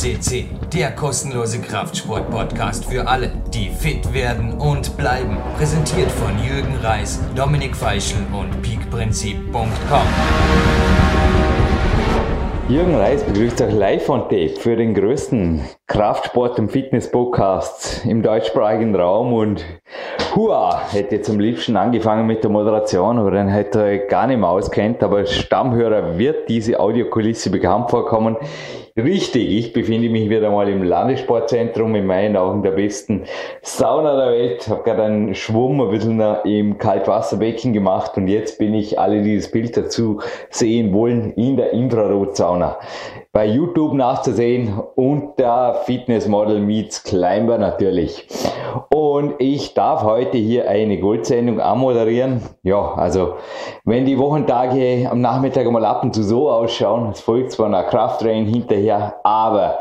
CC, der kostenlose Kraftsport-Podcast für alle, die fit werden und bleiben. Präsentiert von Jürgen Reis, Dominik Feischl und peakprinzip.com. Jürgen Reis begrüßt euch live on tape für den größten Kraftsport- und Fitness-Podcast im deutschsprachigen Raum und hua, hätte am liebsten angefangen mit der Moderation, aber den hätte er gar nicht mehr auskennt, aber Stammhörer wird diese Audiokulisse bekannt vorkommen. Richtig, ich befinde mich wieder mal im Landessportzentrum, in meinen Augen der besten Sauna der Welt. Habe gerade einen Schwumm ein bisschen im Kaltwasserbecken gemacht und jetzt bin ich, alle die das Bild dazu sehen wollen, in der Infrarotsauna bei YouTube nachzusehen unter Fitnessmodel Meets Climber natürlich. Und ich darf heute hier eine Goldsendung anmoderieren. Ja, also wenn die Wochentage am Nachmittag mal ab und zu so ausschauen, es folgt zwar nach Krafttraining hinterher, aber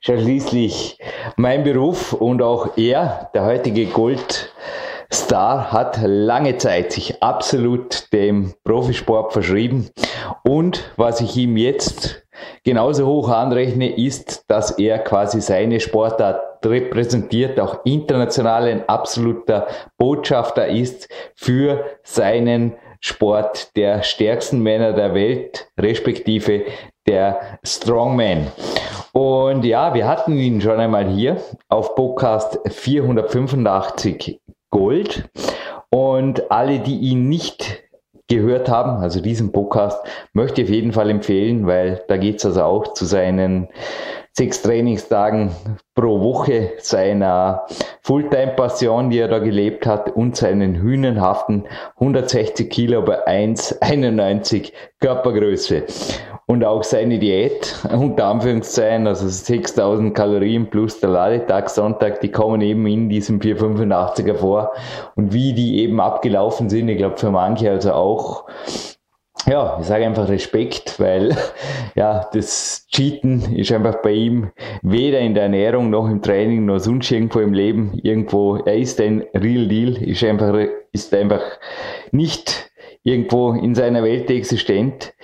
schließlich mein Beruf und auch er, der heutige Gold Star hat lange Zeit sich absolut dem Profisport verschrieben und was ich ihm jetzt genauso hoch anrechne, ist, dass er quasi seine Sportart repräsentiert, auch international ein absoluter Botschafter ist für seinen Sport der stärksten Männer der Welt, respektive der Strongman. Und ja, wir hatten ihn schon einmal hier auf Podcast 485 Gold. Und alle, die ihn nicht gehört haben, also diesen Podcast, möchte ich auf jeden Fall empfehlen, weil da geht es also auch zu seinen sechs Trainingstagen pro Woche, seiner Fulltime-Passion, die er da gelebt hat und seinen hühnenhaften 160 Kilo bei 1,91 Körpergröße und auch seine Diät, unter Anführungszeichen, also 6000 Kalorien plus der Ladetag Sonntag, die kommen eben in diesem 485er vor und wie die eben abgelaufen sind, ich glaube für manche also auch ja, ich sage einfach Respekt, weil ja, das Cheaten ist einfach bei ihm weder in der Ernährung noch im Training noch sonst irgendwo im Leben irgendwo, er ist ein Real Deal, ist einfach, ist einfach nicht irgendwo in seiner Welt existent.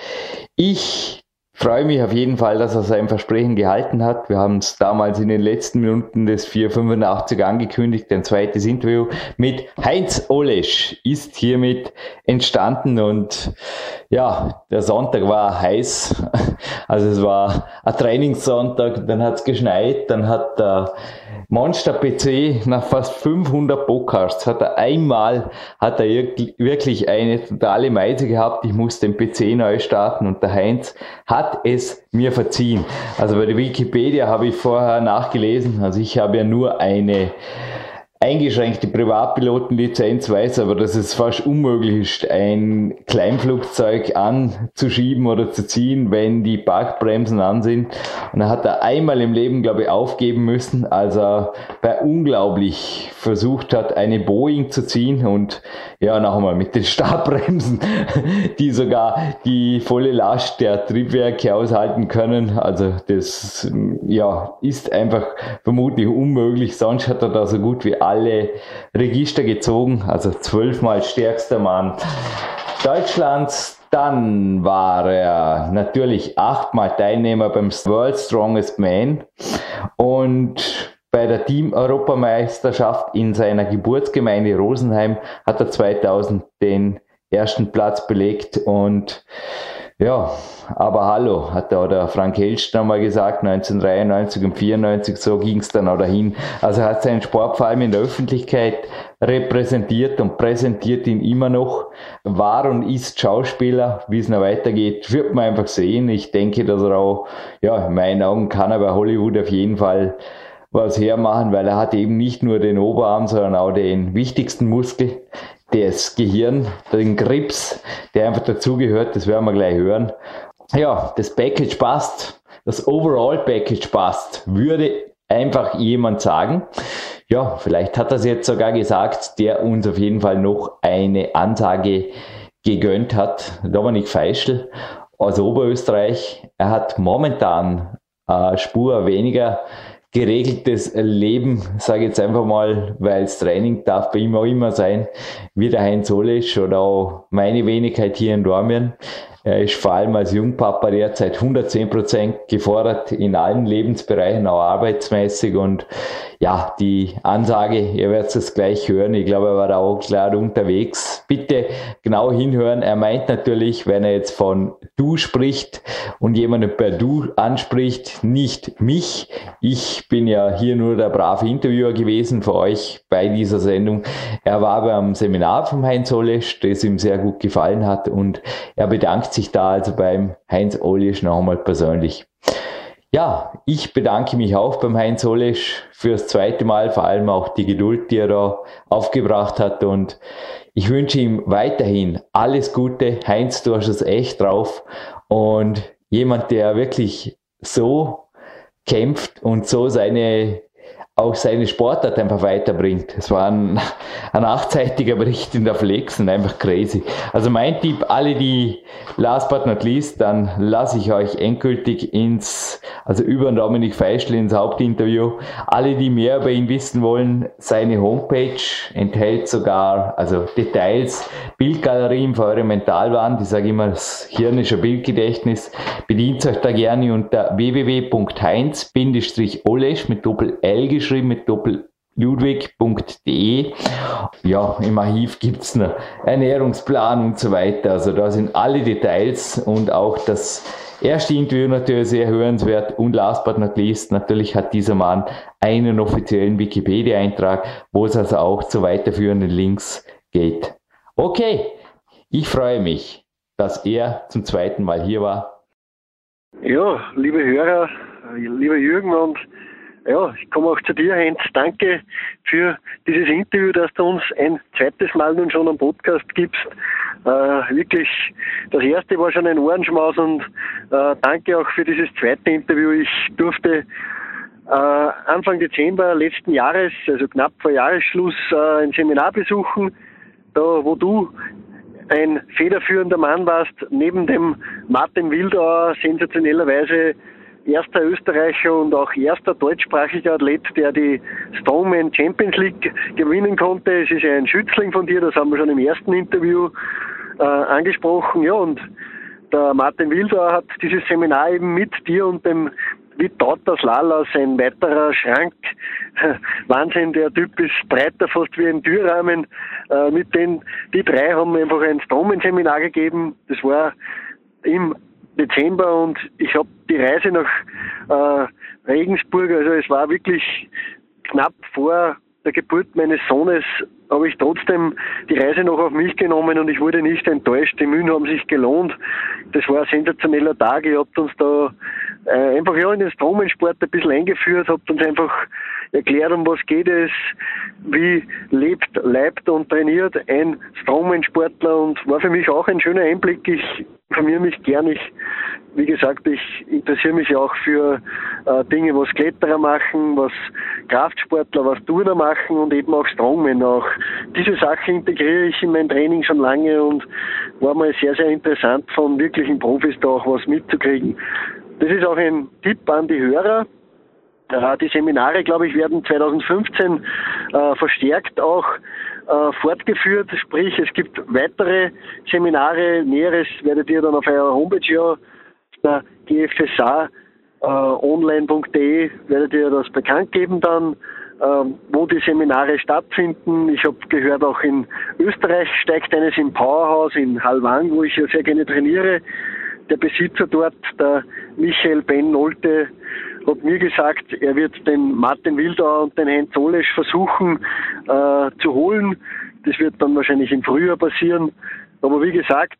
Ich freue mich auf jeden Fall, dass er sein Versprechen gehalten hat. Wir haben es damals in den letzten Minuten des 485 angekündigt. Ein zweites Interview mit Heinz Olesch ist hiermit entstanden und ja, der Sonntag war heiß. Also es war ein Trainingssonntag, dann hat es geschneit, dann hat der Monster PC nach fast 500 Podcasts hat er einmal, hat er wirklich eine totale Meise gehabt. Ich musste den PC neu starten und der Heinz hat es mir verziehen. Also bei der Wikipedia habe ich vorher nachgelesen. Also ich habe ja nur eine eingeschränkte Privatpilotenlizenz weiß aber, dass es fast unmöglich ist, ein Kleinflugzeug anzuschieben oder zu ziehen, wenn die Parkbremsen an sind. Und er hat er einmal im Leben, glaube ich, aufgeben müssen, als er bei unglaublich versucht hat, eine Boeing zu ziehen und ja, noch einmal mit den Stabbremsen, die sogar die volle Last der Triebwerke aushalten können. Also das ja, ist einfach vermutlich unmöglich. Sonst hat er da so gut wie alle alle Register gezogen, also zwölfmal stärkster Mann Deutschlands. Dann war er natürlich achtmal Teilnehmer beim World Strongest Man und bei der Team-Europameisterschaft in seiner Geburtsgemeinde Rosenheim hat er 2000 den ersten Platz belegt und ja, aber hallo, hat da der Frank Helst mal gesagt, 1993 und 94, so ging es dann auch dahin. Also er hat seinen Sport vor allem in der Öffentlichkeit repräsentiert und präsentiert ihn immer noch. War und ist Schauspieler, wie es noch weitergeht, wird man einfach sehen. Ich denke, dass er auch, ja, in meinen Augen kann er bei Hollywood auf jeden Fall was hermachen, weil er hat eben nicht nur den Oberarm, sondern auch den wichtigsten Muskel das Gehirn, den Grips, der einfach dazugehört, das werden wir gleich hören. Ja, das Package passt, das Overall Package passt, würde einfach jemand sagen. Ja, vielleicht hat es jetzt sogar gesagt, der uns auf jeden Fall noch eine Ansage gegönnt hat. Dominik Feischl aus Oberösterreich. Er hat momentan eine Spur weniger geregeltes Leben, sage ich jetzt einfach mal, weil das Training darf bei ihm auch immer sein, wie der Heinz Olesch oder auch meine Wenigkeit hier in Dormien. Er ist vor allem als Jungpapa derzeit 110 Prozent gefordert in allen Lebensbereichen, auch arbeitsmäßig. Und ja, die Ansage, ihr werdet es gleich hören. Ich glaube, er war da auch klar unterwegs. Bitte genau hinhören. Er meint natürlich, wenn er jetzt von du spricht und jemanden per du anspricht, nicht mich. Ich bin ja hier nur der brave Interviewer gewesen für euch bei dieser Sendung. Er war beim Seminar vom Heinz Olesch, das ihm sehr gut gefallen hat und er bedankt sich da also beim Heinz Olesch nochmal persönlich. Ja, ich bedanke mich auch beim Heinz Olesch fürs zweite Mal, vor allem auch die Geduld, die er da aufgebracht hat und ich wünsche ihm weiterhin alles Gute. Heinz, du hast es echt drauf und jemand, der wirklich so kämpft und so seine auch seine Sportart einfach weiterbringt. Es war ein, ein achtseitiger Bericht in der Flex und einfach crazy. Also mein Tipp, alle die last but not least, dann lasse ich euch endgültig ins, also über Dominik Feischl ins Hauptinterview. Alle, die mehr über ihn wissen wollen, seine Homepage enthält sogar, also Details, Bildgalerien für eure Mentalwand. Ich sage immer, das Hirn ist ein Bildgedächtnis. Bedient euch da gerne unter www.heinz-olesch mit Doppel L geschrieben mit Doppel ludwig.de. Ja, im Archiv gibt es einen Ernährungsplan und so weiter. Also da sind alle Details und auch das erste Interview natürlich sehr hörenswert. Und last but not least, natürlich hat dieser Mann einen offiziellen Wikipedia-Eintrag, wo es also auch zu weiterführenden Links geht. Okay, ich freue mich, dass er zum zweiten Mal hier war. Ja, liebe Hörer, lieber Jürgen und ja, ich komme auch zu dir, Heinz. Danke für dieses Interview, dass du uns ein zweites Mal nun schon am Podcast gibst. Äh, wirklich, das erste war schon ein Ohrenschmaus und äh, danke auch für dieses zweite Interview. Ich durfte äh, Anfang Dezember letzten Jahres, also knapp vor Jahresschluss, äh, ein Seminar besuchen, da wo du ein federführender Mann warst, neben dem Martin Wildauer sensationellerweise erster Österreicher und auch erster deutschsprachiger Athlet, der die Strongman Champions League gewinnen konnte. Es ist ein Schützling von dir, das haben wir schon im ersten Interview äh, angesprochen. Ja, und der Martin Wildauer hat dieses Seminar eben mit dir und dem Vitautas Lalas, ein weiterer Schrank. Wahnsinn, der Typ ist breiter fast wie ein Türrahmen. Äh, mit den, die drei haben einfach ein Strongman-Seminar gegeben. Das war im Dezember und ich habe die Reise nach äh, Regensburg, also es war wirklich knapp vor der Geburt meines Sohnes, habe ich trotzdem die Reise noch auf mich genommen und ich wurde nicht enttäuscht. Die Mühen haben sich gelohnt. Das war ein sensationeller Tag. Ihr habt uns da äh, einfach ja in den Stromensport ein bisschen eingeführt, habt uns einfach erklärt, um was geht es, wie lebt, leibt und trainiert ein Stromensportler und war für mich auch ein schöner Einblick. Ich informiere mich gern. Ich, wie gesagt, ich interessiere mich auch für äh, Dinge, was Kletterer machen, was Kraftsportler, was Turner machen und eben auch Strongmen. Auch diese Sache integriere ich in mein Training schon lange und war mal sehr, sehr interessant von wirklichen Profis da auch was mitzukriegen. Das ist auch ein Tipp an die Hörer. Die Seminare, glaube ich, werden 2015 äh, verstärkt auch äh, fortgeführt. Sprich, es gibt weitere Seminare. Näheres werdet ihr dann auf eurer Homepage ja, der GFSA äh, online.de werdet ihr das bekannt geben dann, äh, wo die Seminare stattfinden. Ich habe gehört, auch in Österreich steigt eines im Powerhouse in Halwang, wo ich ja sehr gerne trainiere. Der Besitzer dort, der Michael Ben Nolte, hat mir gesagt, er wird den Martin Wildauer und den Heinz Olesch versuchen äh, zu holen. Das wird dann wahrscheinlich im Frühjahr passieren. Aber wie gesagt,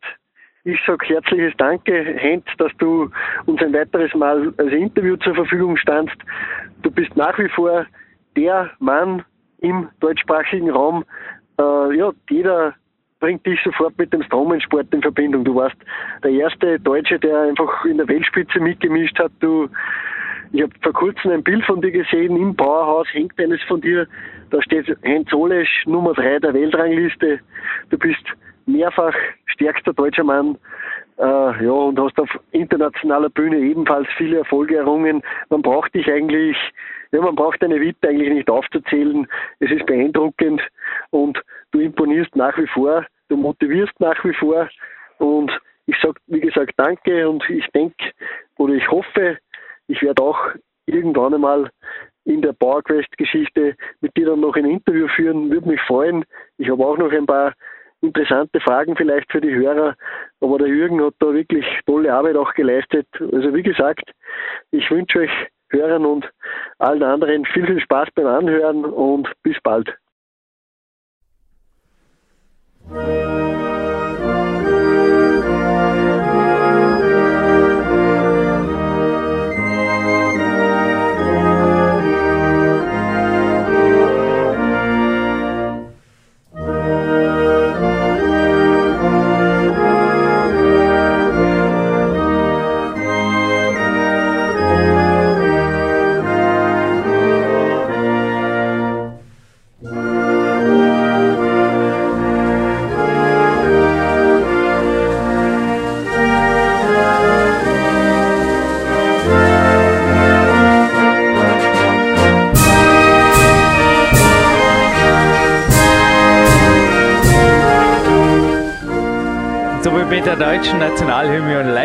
ich sage herzliches Danke, Heinz, dass du uns ein weiteres Mal als Interview zur Verfügung standst. Du bist nach wie vor der Mann im deutschsprachigen Raum. Äh, ja, jeder bringt dich sofort mit dem Stromensport in Verbindung. Du warst der erste Deutsche, der einfach in der Weltspitze mitgemischt hat. Du ich habe vor kurzem ein Bild von dir gesehen, im Bauerhaus hängt eines von dir, da steht Heinz Olesch, Nummer 3 der Weltrangliste. Du bist mehrfach stärkster deutscher Mann äh, ja, und hast auf internationaler Bühne ebenfalls viele Erfolge errungen. Man braucht dich eigentlich, ja, man braucht deine Vita eigentlich nicht aufzuzählen. Es ist beeindruckend und du imponierst nach wie vor, du motivierst nach wie vor und ich sage, wie gesagt, danke und ich denke oder ich hoffe, ich werde auch irgendwann einmal in der PowerQuest-Geschichte mit dir dann noch ein Interview führen. Würde mich freuen. Ich habe auch noch ein paar interessante Fragen vielleicht für die Hörer. Aber der Jürgen hat da wirklich tolle Arbeit auch geleistet. Also wie gesagt, ich wünsche euch Hörern und allen anderen viel, viel Spaß beim Anhören und bis bald.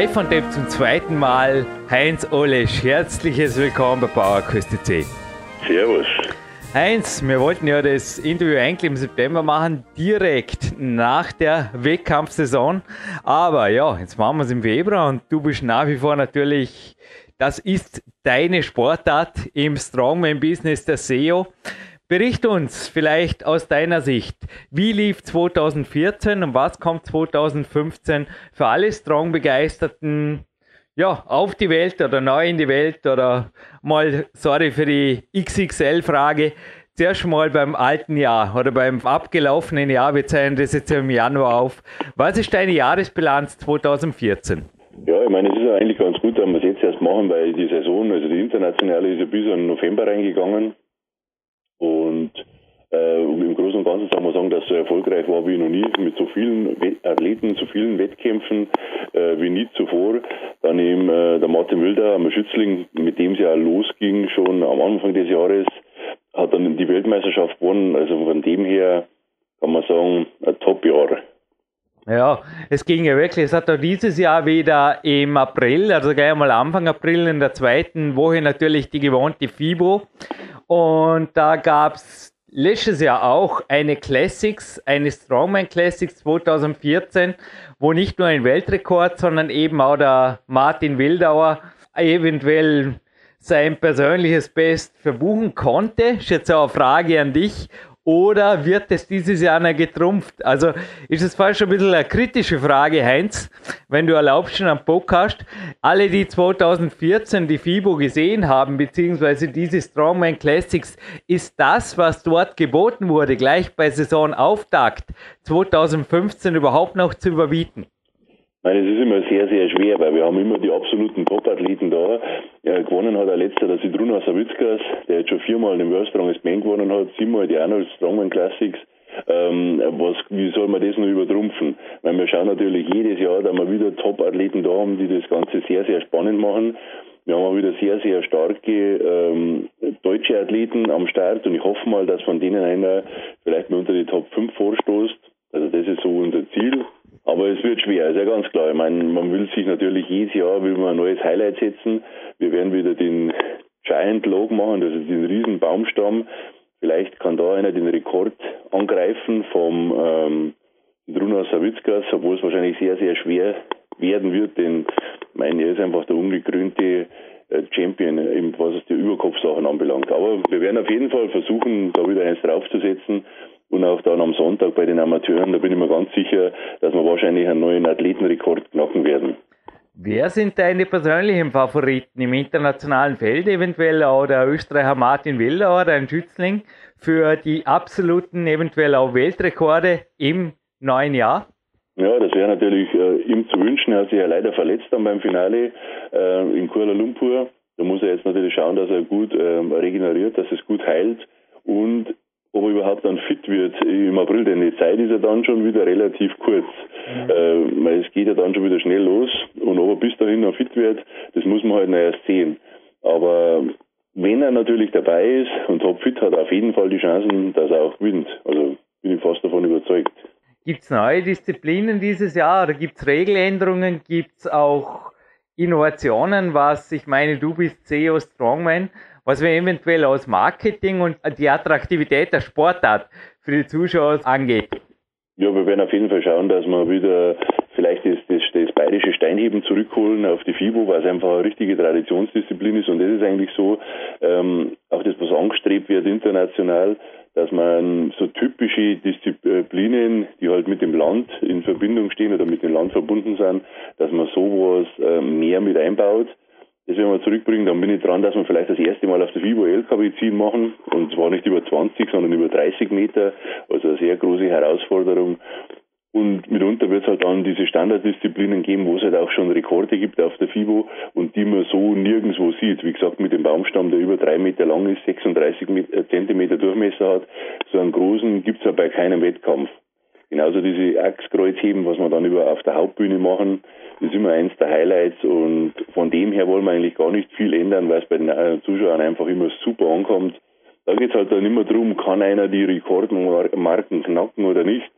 Live von dem zum zweiten Mal Heinz Olesch. Herzliches Willkommen bei PowerQuest C. Servus. Heinz, wir wollten ja das Interview eigentlich im September machen, direkt nach der Wettkampfsaison. Aber ja, jetzt machen wir es im Februar und du bist nach wie vor natürlich, das ist deine Sportart im Strongman-Business der SEO. Bericht uns vielleicht aus deiner Sicht, wie lief 2014 und was kommt 2015 für alle Strong-Begeisterten ja, auf die Welt oder neu in die Welt oder mal, sorry für die XXL-Frage, zuerst mal beim alten Jahr oder beim abgelaufenen Jahr, wir zeigen das jetzt im Januar auf. Was ist deine Jahresbilanz 2014? Ja, ich meine, es ist eigentlich ganz gut, dass wir es jetzt erst machen, weil die Saison, also die internationale, ist ja bis in November reingegangen. Und äh, im Großen und Ganzen kann man sagen, dass so erfolgreich war wie noch nie, mit so vielen Athleten, so vielen Wettkämpfen äh, wie nie zuvor. Dann eben äh, der Martin Wilder, ein Schützling, mit dem es ja losging, schon am Anfang des Jahres, hat dann die Weltmeisterschaft gewonnen. Also von dem her kann man sagen, ein Top-Jahr. Ja, es ging ja wirklich. Es hat auch dieses Jahr wieder im April, also gleich einmal Anfang April in der zweiten Woche natürlich die gewohnte FIBO. Und da gab es letztes Jahr auch eine Classics, eine Strongman Classics 2014, wo nicht nur ein Weltrekord, sondern eben auch der Martin Wildauer eventuell sein persönliches Best verbuchen konnte. Ist jetzt auch eine Frage an dich, oder wird es dieses Jahr noch getrumpft? Also ist es fast schon ein bisschen eine kritische Frage, Heinz, wenn du erlaubst schon am Podcast. Alle, die 2014 die FIBO gesehen haben, beziehungsweise diese Strongman Classics, ist das, was dort geboten wurde, gleich bei Saisonauftakt 2015 überhaupt noch zu überbieten? Nein, es ist immer sehr, sehr schwer, weil wir haben immer die absoluten Top-Athleten da. Ja, gewonnen hat der letzte der Sidruna Savickas, der jetzt schon viermal den World Strongest Man gewonnen hat, siebenmal die Arnold Strongman Classics. Ähm, was, wie soll man das noch übertrumpfen? Weil wir schauen natürlich jedes Jahr, dass wir wieder Top-Athleten da haben, die das Ganze sehr, sehr spannend machen. Wir haben auch wieder sehr, sehr starke ähm, deutsche Athleten am Start und ich hoffe mal, dass von denen einer vielleicht mal unter die Top 5 vorstoßt. Also das ist so unser Ziel. Aber es wird schwer, ist ja ganz klar. Ich meine, man will sich natürlich jedes Jahr will man ein neues Highlight setzen. Wir werden wieder den Giant Log machen, also den riesen Baumstamm. Vielleicht kann da einer den Rekord angreifen vom ähm, Druna Savickas, obwohl es wahrscheinlich sehr, sehr schwer werden wird, denn ich meine, er ist einfach der ungekrönte äh, Champion, was es die Überkopfsachen anbelangt. Aber wir werden auf jeden Fall versuchen, da wieder eins draufzusetzen und auch dann am Sonntag bei den Amateuren, da bin ich mir ganz sicher, dass wir wahrscheinlich einen neuen Athletenrekord knacken werden. Wer sind deine persönlichen Favoriten im internationalen Feld? Eventuell auch der Österreicher Martin Wildauer, ein Schützling, für die absoluten, eventuell auch Weltrekorde im neuen Jahr? Ja, das wäre natürlich äh, ihm zu wünschen. Er hat sich ja leider verletzt dann beim Finale äh, in Kuala Lumpur. Da muss er jetzt natürlich schauen, dass er gut äh, regeneriert, dass es gut heilt. Und ob er überhaupt dann fit wird im April, denn die Zeit ist ja dann schon wieder relativ kurz. Mhm. Äh, weil es geht ja dann schon wieder schnell los und ob er bis dahin noch fit wird, das muss man halt noch erst sehen. Aber wenn er natürlich dabei ist und topfit, hat er auf jeden Fall die Chancen, dass er auch gewinnt. Also bin ich fast davon überzeugt. Gibt es neue Disziplinen dieses Jahr oder gibt es Regeländerungen? Gibt es auch Innovationen, was ich meine, du bist CEO Strongman, was wir eventuell aus Marketing und die Attraktivität der Sportart für die Zuschauer angeht? Ja, wir werden auf jeden Fall schauen, dass wir wieder vielleicht das, das, das bayerische Steinheben zurückholen auf die FIBO, weil es einfach eine richtige Traditionsdisziplin ist. Und das ist eigentlich so, ähm, auch das, was angestrebt wird international, dass man so typische Disziplinen, die halt mit dem Land in Verbindung stehen oder mit dem Land verbunden sind, dass man sowas äh, mehr mit einbaut. Das werden wir zurückbringen. Dann bin ich dran, dass wir vielleicht das erste Mal auf der FIBO LKW ziehen machen. Und zwar nicht über 20, sondern über 30 Meter. Also eine sehr große Herausforderung. Und mitunter wird es halt dann diese Standarddisziplinen geben, wo es halt auch schon Rekorde gibt auf der FIBO und die man so nirgendwo sieht. Wie gesagt, mit dem Baumstamm, der über drei Meter lang ist, 36 äh, Zentimeter Durchmesser hat, so einen großen gibt es ja bei keinem Wettkampf. Genauso diese Achskreuzheben, was wir dann über auf der Hauptbühne machen, ist immer eins der Highlights und von dem her wollen wir eigentlich gar nicht viel ändern, weil es bei den äh, Zuschauern einfach immer super ankommt. Da geht es halt dann immer darum, kann einer die Rekordmarken knacken oder nicht.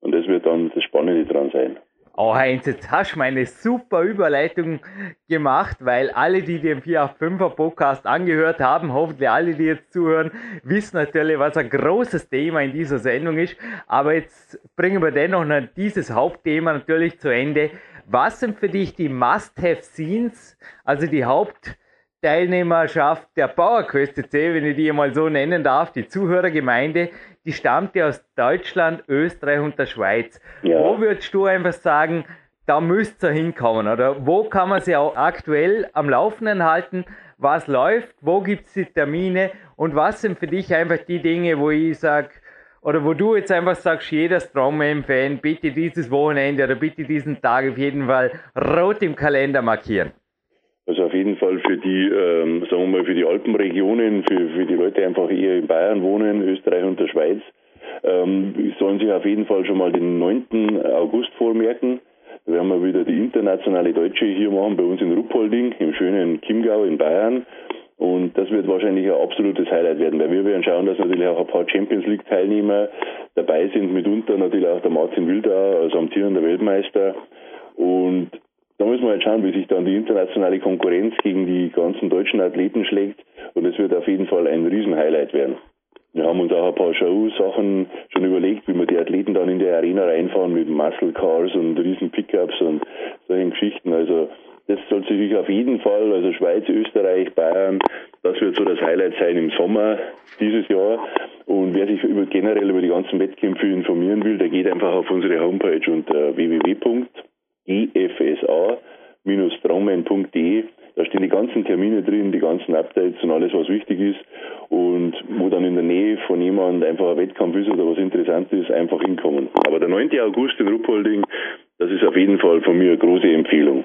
Und das wird dann das Spannende dran sein. Oh Heinz, jetzt hast du meine super Überleitung gemacht, weil alle, die den 485er Podcast angehört haben, hoffentlich alle, die jetzt zuhören, wissen natürlich, was ein großes Thema in dieser Sendung ist. Aber jetzt bringen wir dennoch noch dieses Hauptthema natürlich zu Ende. Was sind für dich die Must-Have-Scenes, also die Haupt- Teilnehmerschaft der PowerQuest CC, wenn ich die mal so nennen darf, die Zuhörergemeinde, die stammt ja aus Deutschland, Österreich und der Schweiz. Ja. Wo würdest du einfach sagen, da müsst ihr hinkommen? Oder wo kann man sie auch aktuell am Laufenden halten? Was läuft? Wo gibt es die Termine? Und was sind für dich einfach die Dinge, wo ich sage, oder wo du jetzt einfach sagst, jeder Strongman-Fan, bitte dieses Wochenende oder bitte diesen Tag auf jeden Fall rot im Kalender markieren? Also jeden Fall für die, ähm, sagen wir mal, für die Alpenregionen, für, für die Leute einfach eher in Bayern wohnen, Österreich und der Schweiz, ähm, sollen sich auf jeden Fall schon mal den 9. August vormerken. Da werden wir wieder die internationale Deutsche hier machen, bei uns in Ruppolding, im schönen Chiemgau in Bayern. Und das wird wahrscheinlich ein absolutes Highlight werden, weil wir werden schauen, dass natürlich auch ein paar Champions League Teilnehmer dabei sind, mitunter natürlich auch der Martin Wildauer als amtierender Weltmeister. Und da müssen wir halt schauen, wie sich dann die internationale Konkurrenz gegen die ganzen deutschen Athleten schlägt. Und es wird auf jeden Fall ein Riesenhighlight werden. Wir haben uns auch ein paar Show-Sachen schon überlegt, wie wir die Athleten dann in die Arena reinfahren mit Muscle Cars und riesen Pickups und solchen Geschichten. Also das soll sich auf jeden Fall, also Schweiz, Österreich, Bayern, das wird so das Highlight sein im Sommer dieses Jahr. Und wer sich über, generell über die ganzen Wettkämpfe informieren will, der geht einfach auf unsere Homepage unter www ifsa-strongman.de. Da stehen die ganzen Termine drin, die ganzen Updates und alles, was wichtig ist. Und wo dann in der Nähe von jemandem einfach ein Wettkampf ist oder was interessant ist, einfach hinkommen. Aber der 9. August in Ruppolding, das ist auf jeden Fall von mir eine große Empfehlung.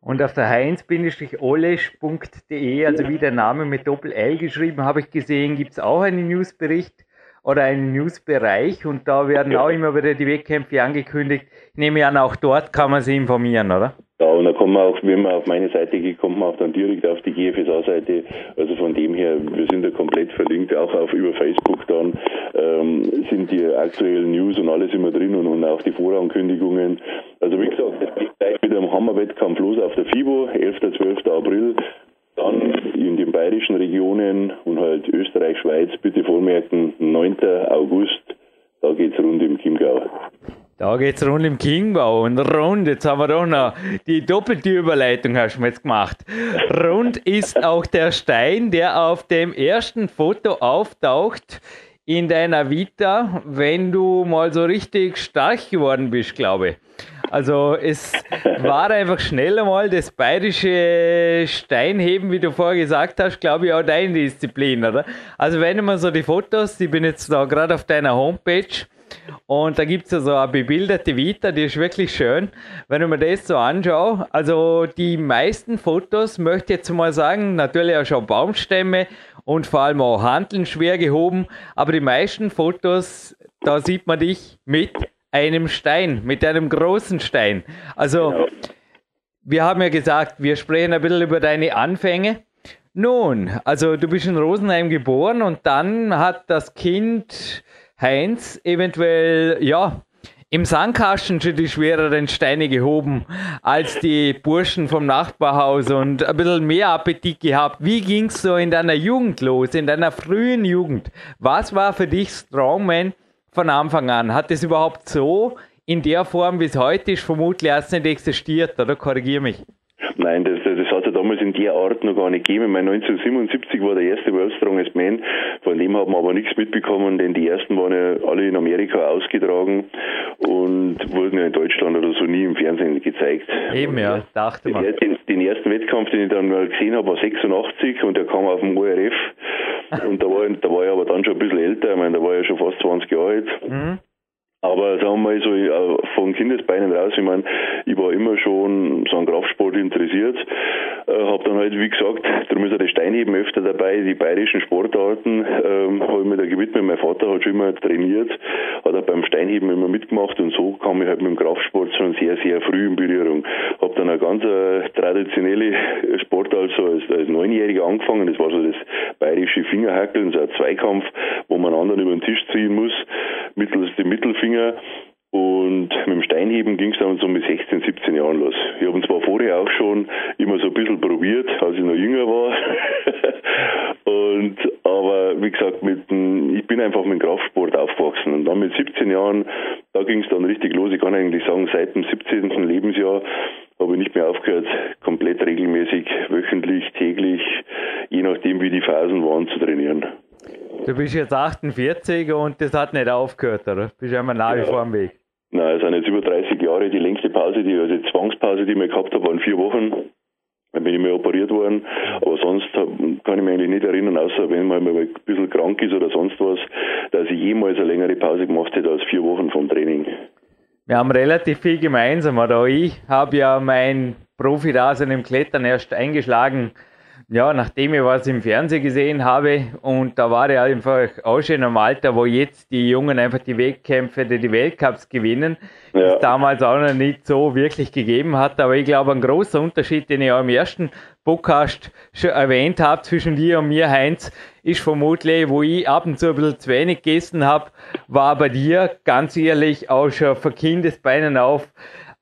Und auf der heinz-olesch.de, also wie der Name mit Doppel-L geschrieben, habe ich gesehen, gibt es auch einen Newsbericht oder einen Newsbereich und da werden ja. auch immer wieder die Wettkämpfe angekündigt. Ich nehme an, auch dort kann man sich informieren, oder? Ja, und da kommt man auch, wenn man auf meine Seite geht, kommt man auch dann direkt auf die GFSA-Seite. Also von dem her, wir sind da komplett verlinkt, auch auf über Facebook dann ähm, sind die aktuellen News und alles immer drin und, und auch die Vorankündigungen. Also wie gesagt, es geht gleich mit einem Hammerwettkampf los auf der FIBO, 11. 12. April. Dann in den bayerischen Regionen und halt Österreich, Schweiz, bitte vormerken, 9. August, da geht's rund im Chiemgau. Da geht's rund im Chiemgau und rund, jetzt haben wir doch noch die doppelte Überleitung hast du mir jetzt gemacht. Rund ist auch der Stein, der auf dem ersten Foto auftaucht in deiner Vita, wenn du mal so richtig stark geworden bist, glaube ich. Also es war einfach schneller mal das bayerische Steinheben, wie du vorher gesagt hast, glaube ich, auch deine Disziplin, oder? Also wenn man so die Fotos, ich bin jetzt da gerade auf deiner Homepage und da gibt es ja so eine bebilderte Vita, die ist wirklich schön. Wenn ich mir das so anschaue, also die meisten Fotos, möchte ich jetzt mal sagen, natürlich auch schon Baumstämme und vor allem auch Handeln schwer gehoben, aber die meisten Fotos, da sieht man dich mit einem Stein, mit einem großen Stein. Also, genau. wir haben ja gesagt, wir sprechen ein bisschen über deine Anfänge. Nun, also du bist in Rosenheim geboren und dann hat das Kind Heinz eventuell, ja, im Sandkasten schon die schwereren Steine gehoben als die Burschen vom Nachbarhaus und ein bisschen mehr Appetit gehabt. Wie ging es so in deiner Jugend los, in deiner frühen Jugend? Was war für dich Strongman von Anfang an? Hat es überhaupt so in der Form, wie es heute ist, vermutlich erst nicht existiert, oder korrigiere mich? Nein, das, das hat es ja damals in der Art noch gar nicht gegeben. Ich meine, 1977 war der erste World Strongest Man, von dem haben wir aber nichts mitbekommen, denn die ersten waren ja alle in Amerika ausgetragen und wurden ja in Deutschland oder so nie im Fernsehen gezeigt. Eben, ja, dachte man. Den, den, ersten Wettkampf, den ich dann mal gesehen habe, war 86 und der kam auf dem ORF und da war, da war ich aber dann schon ein bisschen älter, ich meine, da war ich ja schon fast 20 Jahre alt. Mhm. Aber sagen wir mal so, äh, von Kindesbeinen raus, ich meine, ich war immer schon so an Kraftsport interessiert, äh, habe dann halt, wie gesagt, darum ist ja das Steinheben öfter dabei, die bayerischen Sportarten ähm, habe ich mir da gewidmet. Mein Vater hat schon immer trainiert, hat auch beim Steinheben immer mitgemacht und so kam ich halt mit dem Kraftsport schon sehr, sehr früh in Berührung. Habe dann eine ganz äh, traditionelle Sportart also als, als Neunjähriger angefangen, das war so das bayerische Fingerhackeln, so ein Zweikampf, wo man anderen über den Tisch ziehen muss, mittels dem Mittelfinger Finger. Und mit dem Steinheben ging es dann so mit 16, 17 Jahren los. Ich habe zwar vorher auch schon immer so ein bisschen probiert, als ich noch jünger war. und aber wie gesagt, mit dem, ich bin einfach mit dem Kraftsport aufgewachsen. Und dann mit 17 Jahren, da ging es dann richtig los. Ich kann eigentlich sagen, seit dem 17. Lebensjahr habe ich nicht mehr aufgehört, komplett regelmäßig, wöchentlich, täglich, je nachdem wie die Phasen waren, zu trainieren. Du bist jetzt 48 und das hat nicht aufgehört, oder? Bist du immer nach wie ja. vor am Weg? Nein, es sind jetzt über 30 Jahre. Die längste Pause, die, also die Zwangspause, die ich gehabt habe, waren vier Wochen. Dann bin ich mal operiert worden. Aber sonst kann ich mich eigentlich nicht erinnern, außer wenn man mal ein bisschen krank ist oder sonst was, dass ich jemals eine längere Pause gemacht hätte als vier Wochen vom Training. Wir haben relativ viel gemeinsam, oder? Ich habe ja mein Profi-Dasein im Klettern erst eingeschlagen ja, nachdem ich was im Fernsehen gesehen habe und da war er einfach auch schon im Alter, wo jetzt die Jungen einfach die Wettkämpfe, die, die Weltcups gewinnen, ja. es damals auch noch nicht so wirklich gegeben hat. Aber ich glaube, ein großer Unterschied, den ich auch im ersten Podcast schon erwähnt habe zwischen dir und mir, Heinz, ist vermutlich, wo ich ab und zu ein bisschen zu wenig gegessen habe, war bei dir ganz ehrlich auch schon von Kindesbeinen auf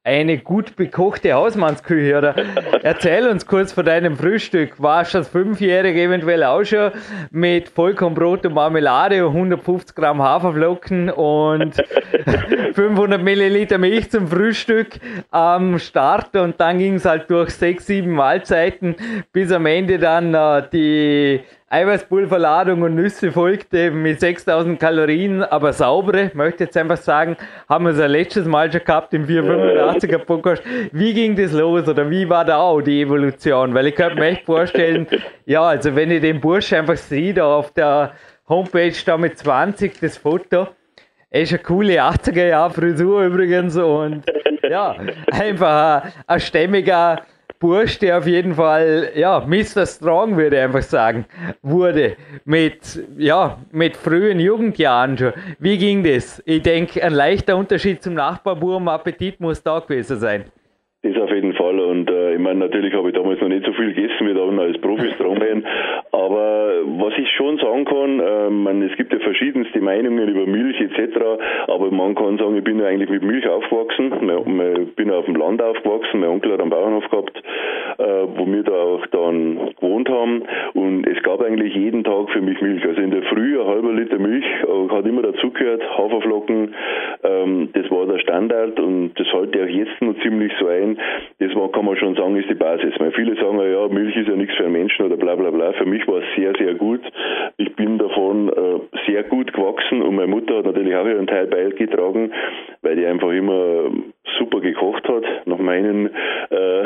eine gut bekochte Hausmannsküche, oder? Erzähl uns kurz von deinem Frühstück. Warst du als Fünfjährige eventuell auch schon mit Vollkornbrot und Marmelade und 150 Gramm Haferflocken und 500 Milliliter Milch zum Frühstück am Start und dann ging es halt durch sechs, sieben Mahlzeiten, bis am Ende dann äh, die Eiweißpulverladung und Nüsse folgte mit 6000 Kalorien, aber saubere, möchte jetzt einfach sagen, haben wir es ja letztes Mal schon gehabt im 485er Podcast. Wie ging das los oder wie war da auch die Evolution? Weil ich könnte mir echt vorstellen, ja, also wenn ich den Bursch einfach sehe, da auf der Homepage da mit 20 das Foto, ist eine coole 80er Jahre Frisur übrigens und ja, einfach ein, ein stämmiger Bursch, der auf jeden Fall, ja, Mr. Strong würde ich einfach sagen, wurde mit, ja, mit frühen Jugendjahren schon. Wie ging das? Ich denke, ein leichter Unterschied zum Nachbarburm, Appetit muss da gewesen sein. Das auf jeden Fall. Und äh, ich meine, natürlich habe ich damals noch nicht so viel gegessen wie dann als Profi-Strongman. Aber was ich schon sagen kann, äh, man, es gibt ja verschiedenste Meinungen über Milch etc. Aber man kann sagen, ich bin ja eigentlich mit Milch aufgewachsen. Ich bin auf dem Land aufgewachsen. Mein Onkel hat einen Bauernhof gehabt, äh, wo wir da auch dann gewohnt haben. Und es gab eigentlich jeden Tag für mich Milch. Also in der Früh ein halber Liter Milch äh, hat immer dazugehört, Haferflocken. Ähm, das war der Standard und das halte ich auch jetzt noch ziemlich so ein das war, kann man schon sagen, ist die Basis. Weil viele sagen, ja, Milch ist ja nichts für einen Menschen oder bla bla bla. Für mich war es sehr, sehr gut. Ich bin davon äh, sehr gut gewachsen und meine Mutter hat natürlich auch ihren Teil beigetragen, weil die einfach immer super gekocht hat, nach meinen äh,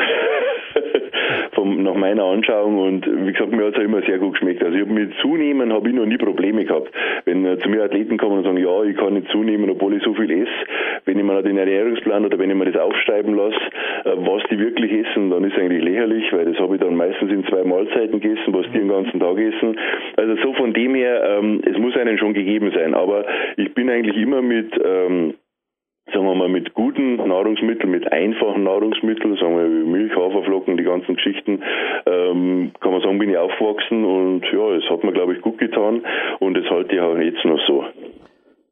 vom, nach meiner Anschauung und wie gesagt, mir hat es immer sehr gut geschmeckt. Also ich habe mit Zunehmen habe ich noch nie Probleme gehabt. Wenn äh, zu mir Athleten kommen und sagen, ja, ich kann nicht zunehmen, obwohl ich so viel esse, wenn ich mir den Ernährungsplan oder wenn ich mir das aufschreiben lasse, äh, was die wirklich essen, dann ist eigentlich lächerlich, weil das habe ich dann meistens in zwei Mahlzeiten gegessen, was die den ganzen Tag essen. Also so von dem her, ähm, es muss einen schon gegeben sein. Aber ich bin eigentlich immer mit ähm, sagen wir mal, mit guten Nahrungsmitteln, mit einfachen Nahrungsmitteln, sagen wir wie Milch, Haferflocken, die ganzen Geschichten, ähm, kann man sagen, bin ich aufgewachsen und ja, es hat mir, glaube ich, gut getan und das halte ich auch jetzt noch so.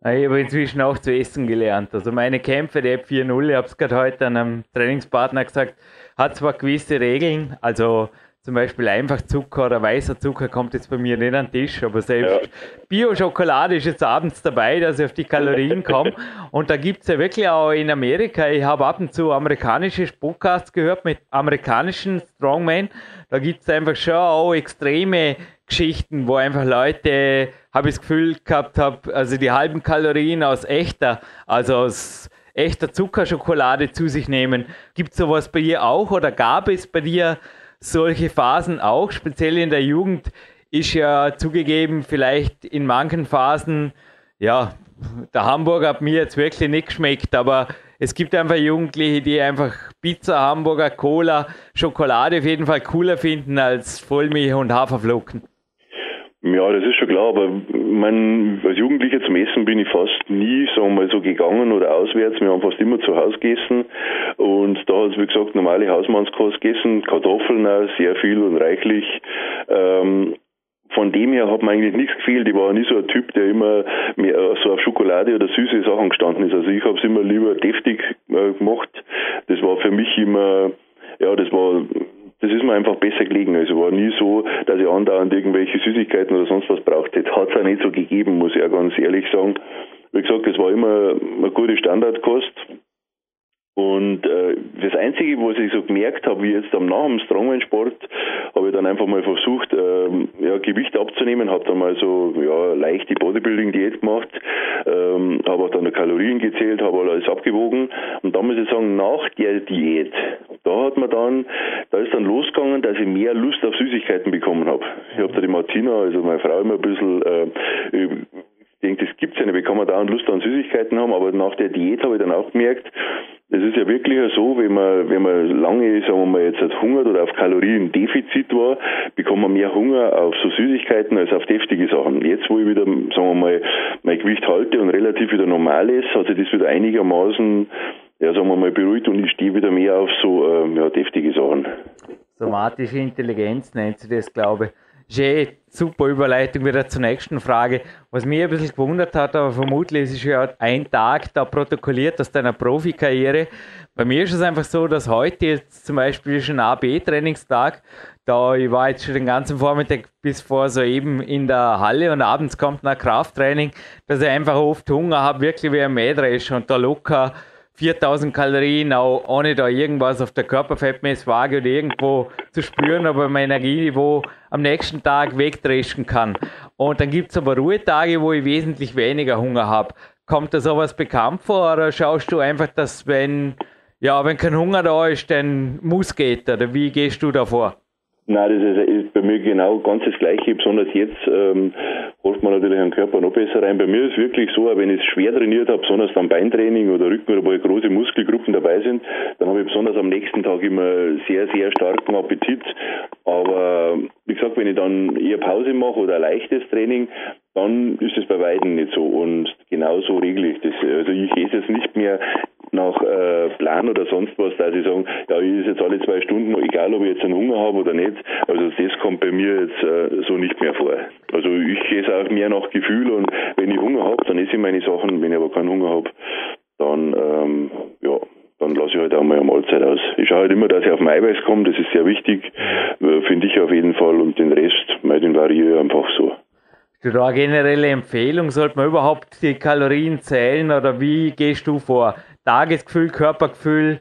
Ich habe inzwischen auch zu essen gelernt. Also meine Kämpfe, App 4.0, ich habe es gerade heute einem Trainingspartner gesagt, hat zwar gewisse Regeln, also zum Beispiel einfach Zucker oder weißer Zucker kommt jetzt bei mir nicht an den Tisch, aber selbst ja. Bio-Schokolade ist jetzt abends dabei, dass ich auf die Kalorien komme. und da gibt es ja wirklich auch in Amerika, ich habe ab und zu amerikanische Podcasts gehört mit amerikanischen Strongmen, da gibt es einfach schon auch extreme Geschichten, wo einfach Leute, habe ich das Gefühl gehabt habe, also die halben Kalorien aus echter, also aus echter Zuckerschokolade zu sich nehmen. Gibt es sowas bei dir auch oder gab es bei dir solche Phasen auch, speziell in der Jugend, ist ja zugegeben, vielleicht in manchen Phasen, ja, der Hamburger hat mir jetzt wirklich nicht geschmeckt, aber es gibt einfach Jugendliche, die einfach Pizza, Hamburger, Cola, Schokolade auf jeden Fall cooler finden als Vollmilch und Haferflocken. Ja, das ist schon klar, aber mein, als Jugendlicher zum Essen bin ich fast nie, sagen wir mal, so gegangen oder auswärts. Wir haben fast immer zu Hause gegessen und da hat es, wie gesagt, normale Hausmannskost gegessen, Kartoffeln auch, sehr viel und reichlich. Ähm, von dem her hat mir eigentlich nichts gefehlt. Ich war nie so ein Typ, der immer mehr so auf Schokolade oder süße Sachen gestanden ist. Also ich habe es immer lieber deftig äh, gemacht. Das war für mich immer, das mir einfach besser gelegen. Also war nie so, dass ich andauernd irgendwelche Süßigkeiten oder sonst was braucht hätte. Hat es auch nicht so gegeben, muss ich auch ganz ehrlich sagen. Wie gesagt, es war immer eine gute Standardkost. Und äh, das Einzige, was ich so gemerkt habe, wie jetzt am nach dem Strongman-Sport, habe ich dann einfach mal versucht, ähm, ja, Gewicht abzunehmen, habe dann mal so ja, leichte Bodybuilding-Diät gemacht, ähm, habe auch dann die Kalorien gezählt, habe alles abgewogen. Und da muss ich sagen, nach der Diät, da hat man dann, da ist dann losgegangen, dass ich mehr Lust auf Süßigkeiten bekommen habe. Ich habe da die Martina, also meine Frau, immer ein bisschen äh, ich denke, das gibt es ja nicht, wie kann man da Lust an Süßigkeiten haben, aber nach der Diät habe ich dann auch gemerkt, es ist ja wirklich so, wenn man, wenn man lange, sagen wir mal, jetzt hat hungert oder auf Kaloriendefizit war, bekommt man mehr Hunger auf so Süßigkeiten als auf deftige Sachen. Jetzt, wo ich wieder, sagen wir mal, mein Gewicht halte und relativ wieder normal ist, hat sich das wieder einigermaßen, ja, sagen wir mal, beruhigt und ich stehe wieder mehr auf so, äh, ja, deftige Sachen. Somatische Intelligenz nennt sie das, glaube ich. Jay, super Überleitung wieder zur nächsten Frage. Was mich ein bisschen gewundert hat, aber vermutlich ist es ja ein Tag da protokolliert aus deiner Profikarriere. Bei mir ist es einfach so, dass heute jetzt zum Beispiel schon AB-Trainingstag. Da ich war jetzt schon den ganzen Vormittag bis vor soeben in der Halle und abends kommt ein Krafttraining, dass ich einfach oft Hunger habe, wirklich wie ein Mähdresch und da locker 4000 Kalorien, auch ohne da irgendwas auf der Körperfettmesswaage oder irgendwo zu spüren, aber mein Energieniveau am nächsten Tag wegdreschen kann. Und dann gibt es aber Ruhetage, wo ich wesentlich weniger Hunger habe. Kommt da sowas bekannt vor oder schaust du einfach, dass wenn, ja, wenn kein Hunger da ist, dann muss geht oder wie gehst du da vor? Nein, das ist, ist, bei mir genau ganz das Gleiche. Besonders jetzt ähm, holt man natürlich den Körper noch besser rein. Bei mir ist es wirklich so, wenn ich es schwer trainiert habe, besonders beim Beintraining oder Rücken oder wo große Muskelgruppen dabei sind, dann habe ich besonders am nächsten Tag immer sehr, sehr starken Appetit. Aber wie gesagt, wenn ich dann eher Pause mache oder ein leichtes Training, dann ist es bei Weitem nicht so. Und genau so regle ich das. Also ich esse jetzt nicht mehr nach äh, Plan oder sonst was, dass ich sagen, ja, ich ist jetzt alle zwei Stunden, egal ob ich jetzt einen Hunger habe oder nicht. Also das kommt bei mir jetzt äh, so nicht mehr vor. Also ich esse auch mehr nach Gefühl und wenn ich Hunger habe, dann esse ich meine Sachen. Wenn ich aber keinen Hunger habe, dann ähm, ja, dann lasse ich halt auch mal eine Mahlzeit aus. Ich schaue halt immer, dass ich auf den Eiweiß komme, das ist sehr wichtig, äh, finde ich auf jeden Fall und den Rest, mal den variiere ich einfach so. Du da eine generelle Empfehlung, sollte man überhaupt die Kalorien zählen oder wie gehst du vor? Tagesgefühl, Körpergefühl,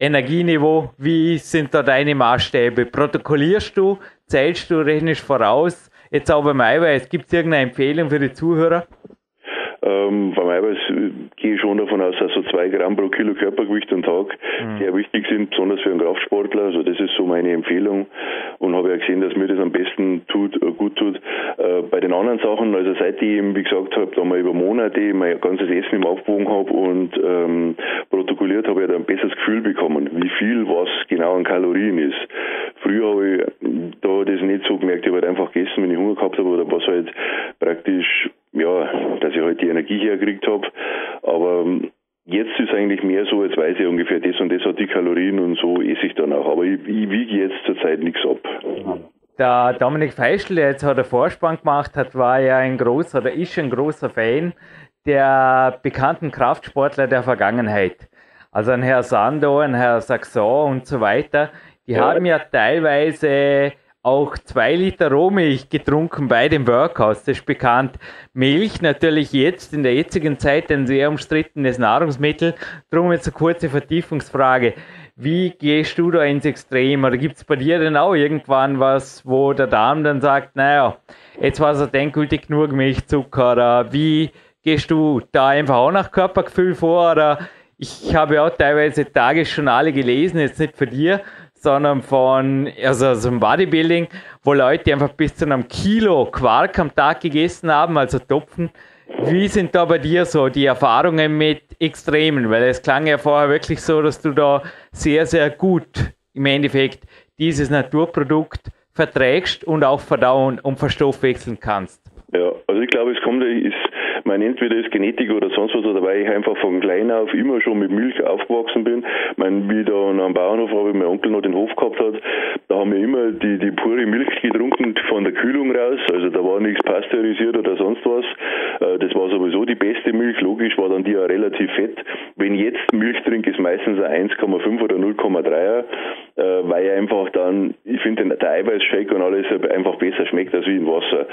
Energieniveau, wie sind da deine Maßstäbe? Protokollierst du, zählst du, rechnest voraus? Jetzt auch Eiweiß, gibt es irgendeine Empfehlung für die Zuhörer? Ähm, beim Eiweiß gehe ich schon davon aus, dass so zwei Gramm pro Kilo Körpergewicht am Tag mhm. sehr wichtig sind, besonders für einen Kraftsportler. Also das ist so meine Empfehlung und habe ja gesehen, dass mir das am besten tut, äh, gut tut. Äh, bei den anderen Sachen, also seit ich eben, wie gesagt habe, da mal über Monate mein ganzes Essen im Aufgewogen habe und ähm, protokolliert habe, ich da ein besseres Gefühl bekommen, wie viel was genau an Kalorien ist. Früher habe ich da das nicht so gemerkt, ich habe halt einfach gegessen, wenn ich Hunger gehabt habe oder was halt praktisch ja, dass ich halt die Energie hergekriegt habe. Aber ähm, jetzt ist eigentlich mehr so, jetzt weiß ich ungefähr das und das hat die Kalorien und so esse ich dann auch. Aber ich, ich wiege jetzt zurzeit nichts ab. Der Dominik Feischl, der jetzt hat einen Vorspann gemacht hat, war ja ein großer oder ist ein großer Fan der bekannten Kraftsportler der Vergangenheit. Also ein Herr Sando, ein Herr Saxon und so weiter, die ja. haben ja teilweise auch zwei Liter Rohmilch getrunken bei dem Workouts. Das ist bekannt. Milch natürlich jetzt in der jetzigen Zeit ein sehr umstrittenes Nahrungsmittel. Darum jetzt eine kurze Vertiefungsfrage. Wie gehst du da ins Extrem? Oder gibt es bei dir denn auch irgendwann was, wo der Darm dann sagt, naja, jetzt war es endgültig genug Milchzucker? Oder wie gehst du da einfach auch nach Körpergefühl vor? Oder ich habe auch teilweise Tagesjournale gelesen, jetzt nicht für dir, sondern von also, also im Bodybuilding, wo Leute einfach bis zu einem Kilo Quark am Tag gegessen haben, also Topfen. Wie sind da bei dir so die Erfahrungen mit Extremen? Weil es klang ja vorher wirklich so, dass du da sehr, sehr gut im Endeffekt dieses Naturprodukt verträgst und auch verdauen und verstoffwechseln kannst. Ja, also ich glaube, es kommt, ist meine, entweder ist Genetik oder sonst was, oder weil ich einfach von klein auf immer schon mit Milch aufgewachsen bin. Ich meine, wie da am Bauernhof habe, mein Onkel noch den Hof gehabt hat, da haben wir immer die, die pure Milch getrunken von der Kühlung raus. Also da war nichts pasteurisiert oder sonst was. Äh, das war sowieso die beste Milch. Logisch war dann die ja relativ fett. Wenn jetzt Milch trinke, ist meistens ein 1,5 oder 0,3er, äh, weil einfach dann, ich finde der Eiweißshake und alles einfach besser schmeckt als wie im Wasser.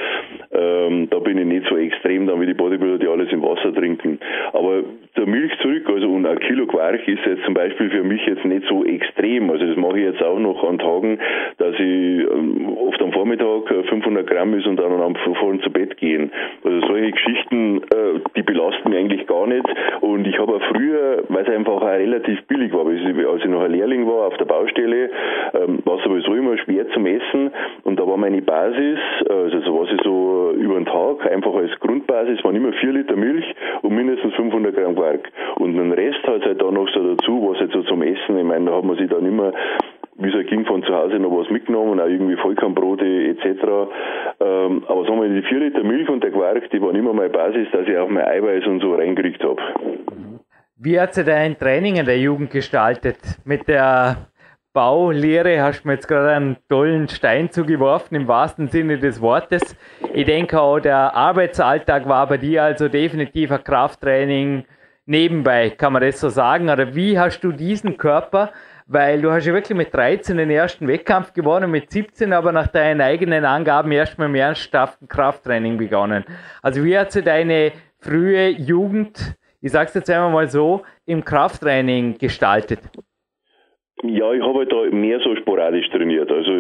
Ähm, da bin ich nicht so extrem dann wie die Bodybuilder die alles im Wasser trinken. Aber zur Milch zurück, also und ein Kilo Quark ist jetzt zum Beispiel für mich jetzt nicht so extrem. Also das mache ich jetzt auch noch an Tagen, dass ich ähm, oft am Vormittag 500 Gramm ist und dann am vorhin zu Bett gehen. Also solche Geschichten, äh, die belasten mich eigentlich gar nicht. Und ich habe auch früher, weil es einfach auch relativ billig war, als ich noch ein Lehrling war auf der Baustelle, ähm, war sowieso immer schwer zum Essen. Und da war meine Basis, also so was ich so über den Tag einfach als Grundbasis, waren immer 4 Liter Milch und mindestens 500 Gramm Quark. Und den Rest halt halt da noch so dazu, was halt so zum Essen, ich meine, da hat man sich dann immer wie es ging, von zu Hause noch was mitgenommen, auch irgendwie Vollkornbrote etc. Ähm, aber sagen wir, die 4 Liter Milch und der Quark, die waren immer meine Basis, dass ich auch mein Eiweiß und so reingekriegt habe. Wie hat sich dein Training in der Jugend gestaltet? Mit der Baulehre hast du mir jetzt gerade einen tollen Stein zugeworfen, im wahrsten Sinne des Wortes. Ich denke auch, der Arbeitsalltag war bei dir also definitiv ein Krafttraining nebenbei, kann man das so sagen? Oder wie hast du diesen Körper, weil du hast ja wirklich mit 13 den ersten Wettkampf gewonnen, mit 17 aber nach deinen eigenen Angaben erst mal im ernsthaften Krafttraining begonnen. Also wie hat sich deine frühe Jugend, ich sag's jetzt einmal mal so, im Krafttraining gestaltet? Ja, ich habe halt da mehr so sporadisch trainiert. Also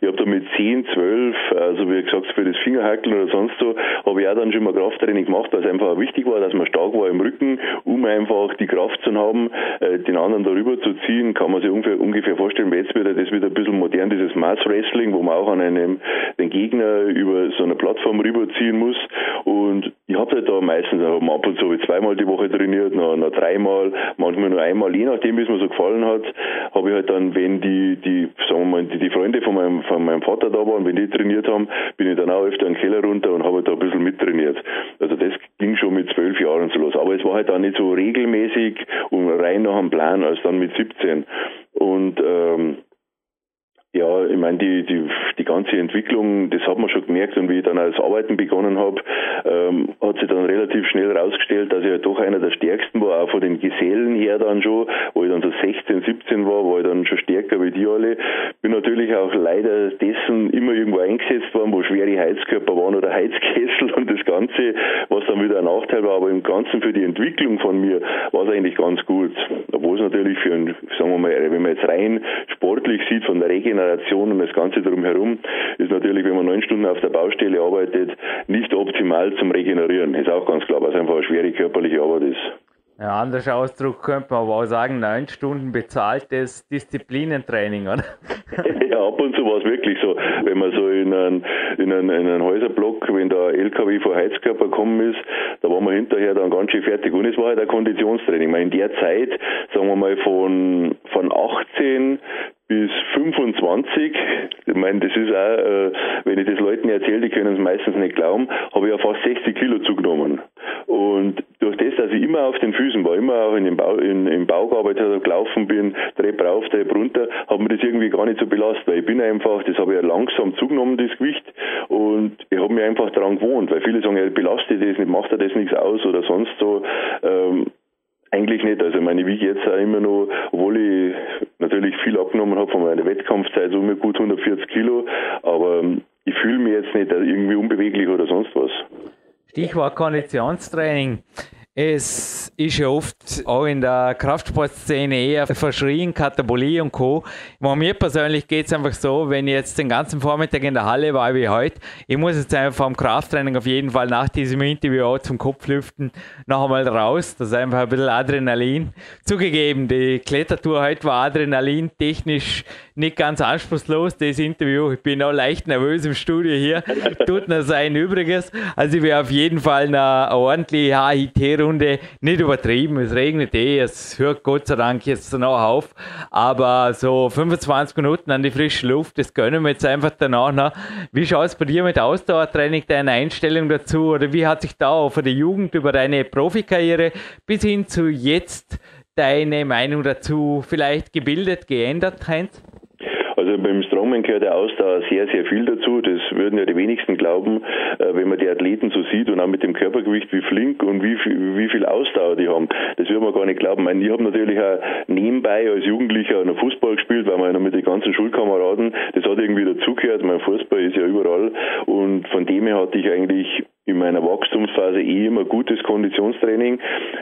ich habe da mit 10, 12, also wie gesagt, für das Fingerhackeln oder sonst so, habe ich auch dann schon mal Krafttraining gemacht, weil es einfach wichtig war, dass man stark war im Rücken, um einfach die Kraft zu haben, äh, den anderen darüber zu ziehen. Kann man sich ungefähr, ungefähr vorstellen, jetzt wird das wieder ein bisschen modern, dieses Mass Wrestling, wo man auch an einem den Gegner über so eine Plattform rüberziehen muss. Und ich habe halt da meistens ab und zu zweimal die Woche trainiert, noch, noch dreimal, manchmal nur einmal, je nachdem, wie es mir so gefallen hat, habe ich halt dann, wenn die, die, sagen wir mal, die, die Freunde von meinem, von meinem Vater da waren, wenn die trainiert haben, bin ich dann auch öfter in den Keller runter und habe halt da ein bisschen mittrainiert. Also das ging schon mit zwölf Jahren so los. Aber es war halt auch nicht so regelmäßig und rein nach dem Plan als dann mit 17. Und ähm, ja, ich meine, die, die, die ganze Entwicklung, das hat man schon gemerkt und wie ich dann als Arbeiten begonnen habe, ähm, hat sich dann relativ schnell herausgestellt, dass ich ja doch einer der stärksten war, auch von den Gesellen her dann schon, wo ich dann so 16, 17 war, war ich dann schon stärker wie die alle. Bin natürlich auch leider dessen immer irgendwo eingesetzt worden, wo schwere Heizkörper waren oder Heizkessel und das Ganze, was dann wieder ein Nachteil war, aber im Ganzen für die Entwicklung von mir war es eigentlich ganz gut. Obwohl es natürlich für ein, sagen wir mal, wenn man jetzt rein sportlich sieht, von der Regeneration und das Ganze drumherum ist natürlich, wenn man neun Stunden auf der Baustelle arbeitet, nicht optimal zum Regenerieren. Ist auch ganz klar, weil es einfach eine schwere körperliche Arbeit ist. Ja, anders Ausdruck könnte man aber auch sagen, neun Stunden bezahltes Disziplinentraining, oder? ja, ab und zu war es wirklich so. Wenn man so in einen, in einen, in einen Häuserblock, wenn der LKW vor Heizkörper gekommen ist, da waren wir hinterher dann ganz schön fertig. Und es war halt ein Konditionstraining. Meine, in der Zeit, sagen wir mal, von, von 18 bis 25, ich meine, das ist auch, äh, wenn ich das Leuten erzähle, die können es meistens nicht glauben, habe ich ja fast 60 Kilo zugenommen. Und dass ich immer auf den Füßen war, immer auch in den Bau, in, im Bau gearbeitet habe, gelaufen bin, Treppe rauf, Treppe runter, hat mir das irgendwie gar nicht so belastet, weil ich bin einfach, das habe ich ja langsam zugenommen, das Gewicht, und ich habe mich einfach daran gewohnt, weil viele sagen, ja, belastet das nicht, macht er das nichts aus oder sonst so. jetzt auch immer noch, obwohl ich natürlich viel abgenommen habe von meiner Wettkampfzeit, so mit gut 140 Kilo, aber ähm, ich fühle mich jetzt nicht irgendwie unbeweglich oder sonst was. Stichwort Konditionstraining. Es ist ja oft auch in der Kraftsportszene eher verschrien, Katabolie und Co. Bei mir persönlich geht es einfach so, wenn ich jetzt den ganzen Vormittag in der Halle war wie heute, ich muss jetzt einfach vom Krafttraining auf jeden Fall nach diesem Interview auch zum Kopflüften noch einmal raus. Das ist einfach ein bisschen Adrenalin. Zugegeben, die Klettertour heute war Adrenalin technisch nicht ganz anspruchslos, das Interview. Ich bin auch leicht nervös im Studio hier. Tut mir sein Übriges. Also ich werde auf jeden Fall eine ordentliche HIT-Runde, nicht übertrieben, es regnet eh, es hört Gott sei Dank jetzt noch auf, aber so 25 Minuten an die frische Luft, das gönnen wir jetzt einfach danach noch. Wie schaut es bei dir mit Ausdauertraining, deine Einstellung dazu oder wie hat sich da auch von der Jugend über deine Profikarriere bis hin zu jetzt deine Meinung dazu vielleicht gebildet, geändert, Heinz? Also beim Strongman gehört der Ausdauer sehr, sehr viel dazu. Das würden ja die wenigsten glauben, äh, wenn man die Athleten so sieht und auch mit dem Körpergewicht, wie flink und wie viel, wie viel Ausdauer die haben. Das würde man gar nicht glauben. Ich, meine, ich habe natürlich auch nebenbei als Jugendlicher noch Fußball gespielt, weil man mit den ganzen Schulkameraden, das hat irgendwie dazugehört. Mein Fußball ist ja überall und von dem her hatte ich eigentlich in meiner Wachstumsphase eh immer gutes Konditionstraining.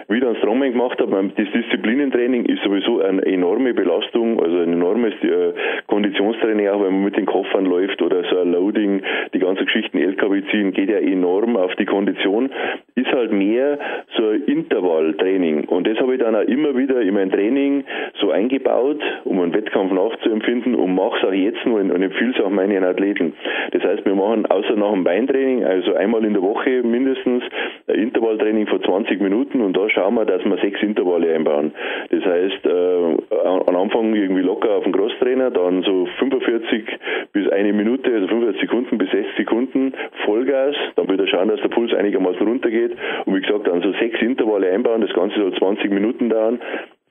Wie ich dann Strongman gemacht habe, das Disziplinentraining ist sowieso eine enorme Belastung, also ein enormes äh, Konditionstraining, auch wenn man mit den Koffern läuft oder so ein Loading, die ganzen Geschichten LKW ziehen, geht ja enorm auf die Kondition, ist halt mehr so ein Intervalltraining. Und das habe ich dann auch immer wieder in mein Training so eingebaut, um einen Wettkampf nachzuempfinden und mache es auch jetzt nur und empfehle es auch meinen Athleten. Das heißt, wir machen außer nach dem Beintraining, also einmal in der Woche Woche mindestens ein Intervalltraining von 20 Minuten und da schauen wir, dass wir sechs Intervalle einbauen. Das heißt, äh, am Anfang irgendwie locker auf den Crosstrainer, dann so 45 bis eine Minute, also 45 Sekunden bis 60 Sekunden Vollgas, dann wieder schauen, dass der Puls einigermaßen runtergeht und wie gesagt, dann so sechs Intervalle einbauen, das Ganze soll 20 Minuten dauern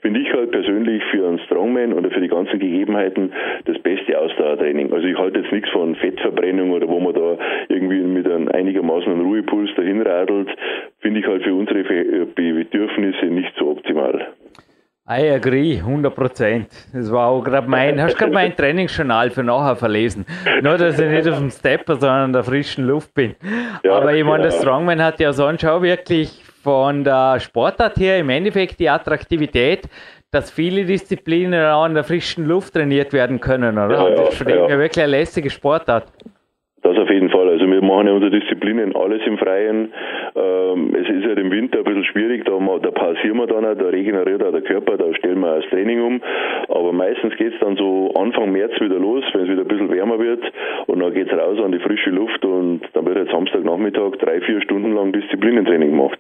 finde ich halt persönlich für einen Strongman oder für die ganzen Gegebenheiten das beste Ausdauertraining. Also ich halte jetzt nichts von Fettverbrennung oder wo man da irgendwie mit einem einigermaßen Ruhepuls dahin radelt, finde ich halt für unsere Bedürfnisse nicht so optimal. I agree, 100 Prozent. Das war auch gerade mein, hast gerade mein Trainingsjournal für nachher verlesen. Nur, dass ich nicht auf dem Stepper, sondern in der frischen Luft bin. Ja, Aber ich meine, der Strongman hat ja sonst auch wirklich von der Sportart her im Endeffekt die Attraktivität, dass viele Disziplinen auch in der frischen Luft trainiert werden können, oder? Ja, das ist für ja. wirklich eine lässige Sportart. Das auf jeden Fall. Also wir machen ja unsere Disziplinen alles im Freien. Ähm, es ist ja im Winter ein bisschen schwierig, da, da pausieren wir dann auch, da regeneriert auch der Körper, da stellen wir das Training um. Aber meistens geht es dann so Anfang März wieder los, wenn es wieder ein bisschen wärmer wird und dann geht es raus an die frische Luft und dann wird jetzt Samstagnachmittag drei, vier Stunden lang Disziplinentraining gemacht.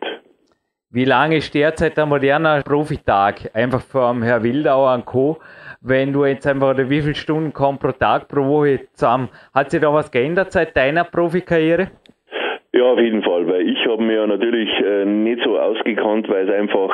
Wie lange ist derzeit der moderne Profitag? Einfach vom Herr Wildauer und Co. Wenn du jetzt einfach, oder wie viele Stunden kommen pro Tag, pro Woche zusammen? Hat sich da was geändert seit deiner Profikarriere? Ja, auf jeden Fall, weil ich habe mir natürlich äh, nicht so ausgekannt, weil es einfach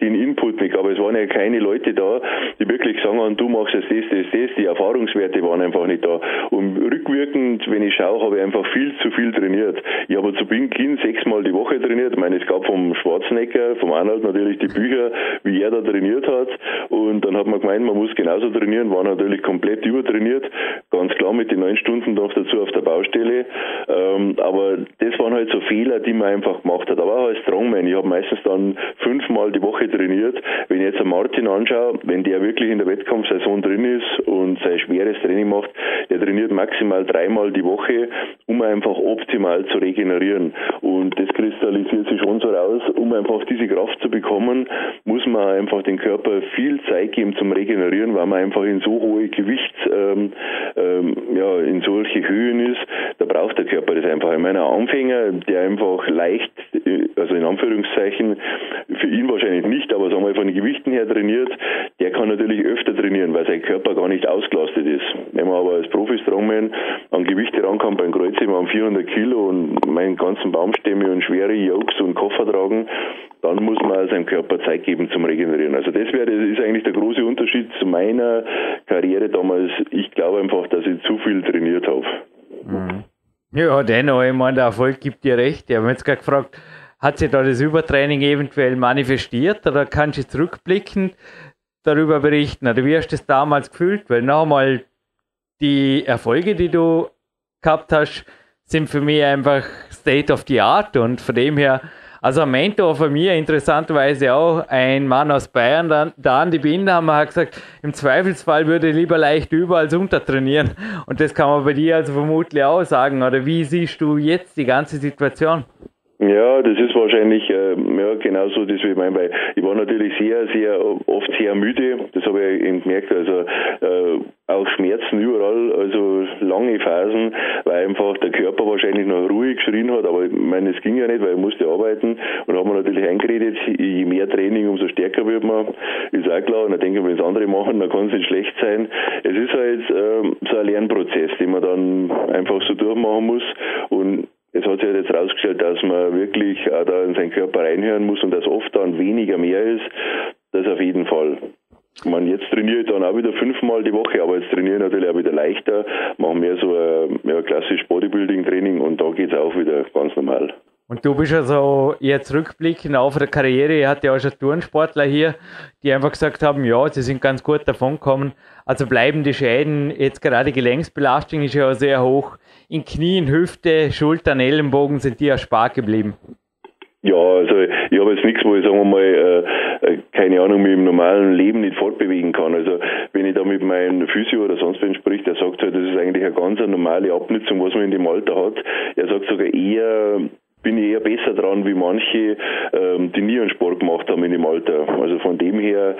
den Input nicht, aber es waren ja keine Leute da, die wirklich sagen, du machst jetzt das, das, das, die Erfahrungswerte waren einfach nicht da. Und rückwirkend, wenn ich schaue, habe ich einfach viel zu viel trainiert. Ich habe zu Beginn sechsmal die Woche trainiert. Ich meine, es gab vom Schwarzenegger, vom Arnold natürlich die Bücher, wie er da trainiert hat. Und dann hat man gemeint, man muss genauso trainieren, war natürlich komplett übertrainiert. Ganz klar mit den neun Stunden noch dazu auf der Baustelle. Ähm, aber das waren halt so Fehler, die man einfach gemacht hat. Aber auch als Strongman, ich habe meistens dann fünfmal die Woche trainiert. Wenn ich jetzt einen Martin anschaue, wenn der wirklich in der Wettkampfsaison drin ist und sein schweres Training macht, der trainiert maximal dreimal die Woche, um einfach optimal zu regenerieren. Und das kristallisiert sich schon so raus, um einfach diese Kraft zu bekommen, muss man einfach den Körper viel Zeit geben zum Regenerieren, weil man einfach in so hohe Gewichts, ähm, ähm, ja, in solche Höhen ist, da braucht der Körper das einfach. Ich meine, ein Anfänger, der einfach leicht, äh, also in Anführungszeichen, für ihn wahrscheinlich nicht nicht, aber sagen wir von den Gewichten her trainiert, der kann natürlich öfter trainieren, weil sein Körper gar nicht ausgelastet ist. Wenn man aber als Profi-Strongman an Gewichte rankommt, beim Kreuzheben an 400 Kilo und meinen ganzen Baumstämme und schwere Yokes und Koffer tragen, dann muss man seinem Körper Zeit geben zum Regenerieren. Also das wäre, ist eigentlich der große Unterschied zu meiner Karriere damals. Ich glaube einfach, dass ich zu viel trainiert habe. Mhm. Ja, dennoch, ich meine, der Erfolg gibt dir recht. Ich habe jetzt gerade gefragt, hat sich da das Übertraining eventuell manifestiert oder kannst du zurückblickend darüber berichten? Oder wie hast du das damals gefühlt? Weil nochmal die Erfolge, die du gehabt hast, sind für mich einfach State of the Art und von dem her, also ein Mentor von mir, interessanterweise auch ein Mann aus Bayern, da, da an die Binder haben wir gesagt, im Zweifelsfall würde ich lieber leicht über als untertrainieren und das kann man bei dir also vermutlich auch sagen oder wie siehst du jetzt die ganze Situation? Ja, das ist wahrscheinlich äh, ja, genauso das, wie ich meine, weil ich war natürlich sehr, sehr oft sehr müde, das habe ich eben gemerkt, also äh, auch Schmerzen überall, also lange Phasen, weil einfach der Körper wahrscheinlich noch ruhig geschrien hat, aber ich meine, es ging ja nicht, weil ich musste arbeiten. Und habe mir natürlich eingeredet, je mehr Training, umso stärker wird man, ist auch klar, und dann denke ich, wenn es andere machen, dann kann es nicht schlecht sein. Es ist halt äh, so ein Lernprozess, den man dann einfach so durchmachen muss. Und es hat sich halt jetzt herausgestellt, dass man wirklich auch da in seinen Körper reinhören muss und dass oft dann weniger mehr ist. Das auf jeden Fall. Meine, jetzt trainiere ich dann auch wieder fünfmal die Woche, aber jetzt trainiere ich natürlich auch wieder leichter, mache mehr so ein ja, klassisch Bodybuilding-Training und da geht es auch wieder ganz normal. Und du bist also jetzt rückblickend auf der Karriere, ihr hattet ja auch schon Turnsportler hier, die einfach gesagt haben, ja, sie sind ganz gut davon gekommen. Also bleiben die Schäden, jetzt gerade Gelenksbelastung ist ja sehr hoch. In Knien, Hüfte, Schultern, Ellenbogen sind die erspart geblieben. Ja, also ich habe jetzt nichts, wo ich sagen wir mal, äh, äh, keine Ahnung, mich im normalen Leben nicht fortbewegen kann. Also wenn ich da mit meinem Physio oder sonst wen spricht, der sagt halt, das ist eigentlich eine ganz normale Abnutzung, was man in dem Alter hat. Er sagt sogar eher bin ich eher besser dran wie manche, ähm, die nie einen Sport gemacht haben in dem Alter. Also von dem her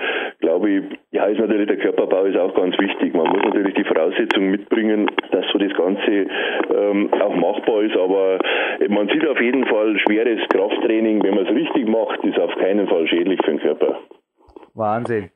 glaube ich, ja, ist natürlich der Körperbau ist auch ganz wichtig. Man muss natürlich die Voraussetzungen mitbringen, dass so das Ganze ähm, auch machbar ist. Aber man sieht auf jeden Fall schweres Krafttraining, wenn man es richtig macht, ist auf keinen Fall schädlich für den Körper. Wahnsinn.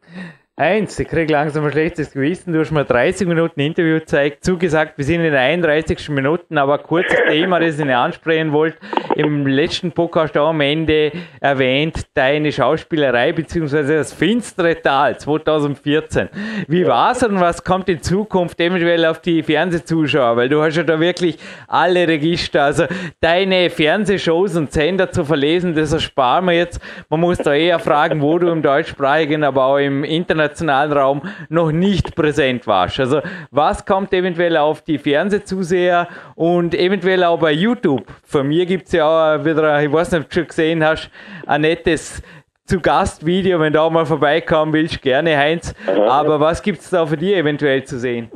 Eins, ich kriege langsam ein schlechtes Gewissen. Du hast mir 30 Minuten Interview gezeigt, zugesagt, wir sind in den 31. Minuten, aber kurzes Thema, das ich nicht ansprechen wollte. Im letzten Podcast auch am Ende erwähnt, deine Schauspielerei beziehungsweise das finstere Tal 2014. Wie war es und was kommt in Zukunft eventuell auf die Fernsehzuschauer? Weil du hast ja da wirklich alle Register, also deine Fernsehshows und Sender zu verlesen, das ersparen wir jetzt. Man muss da eher fragen, wo du im deutschsprachigen, aber auch im Internet internationalen Raum noch nicht präsent warst. Also was kommt eventuell auf die Fernsehzuseher und eventuell auch bei YouTube? Von mir gibt es ja auch wieder, ich weiß nicht, ob du schon gesehen hast, ein nettes zu Gast-Video, wenn du auch mal vorbeikommen willst, gerne Heinz. Aber was gibt es da für dich eventuell zu sehen?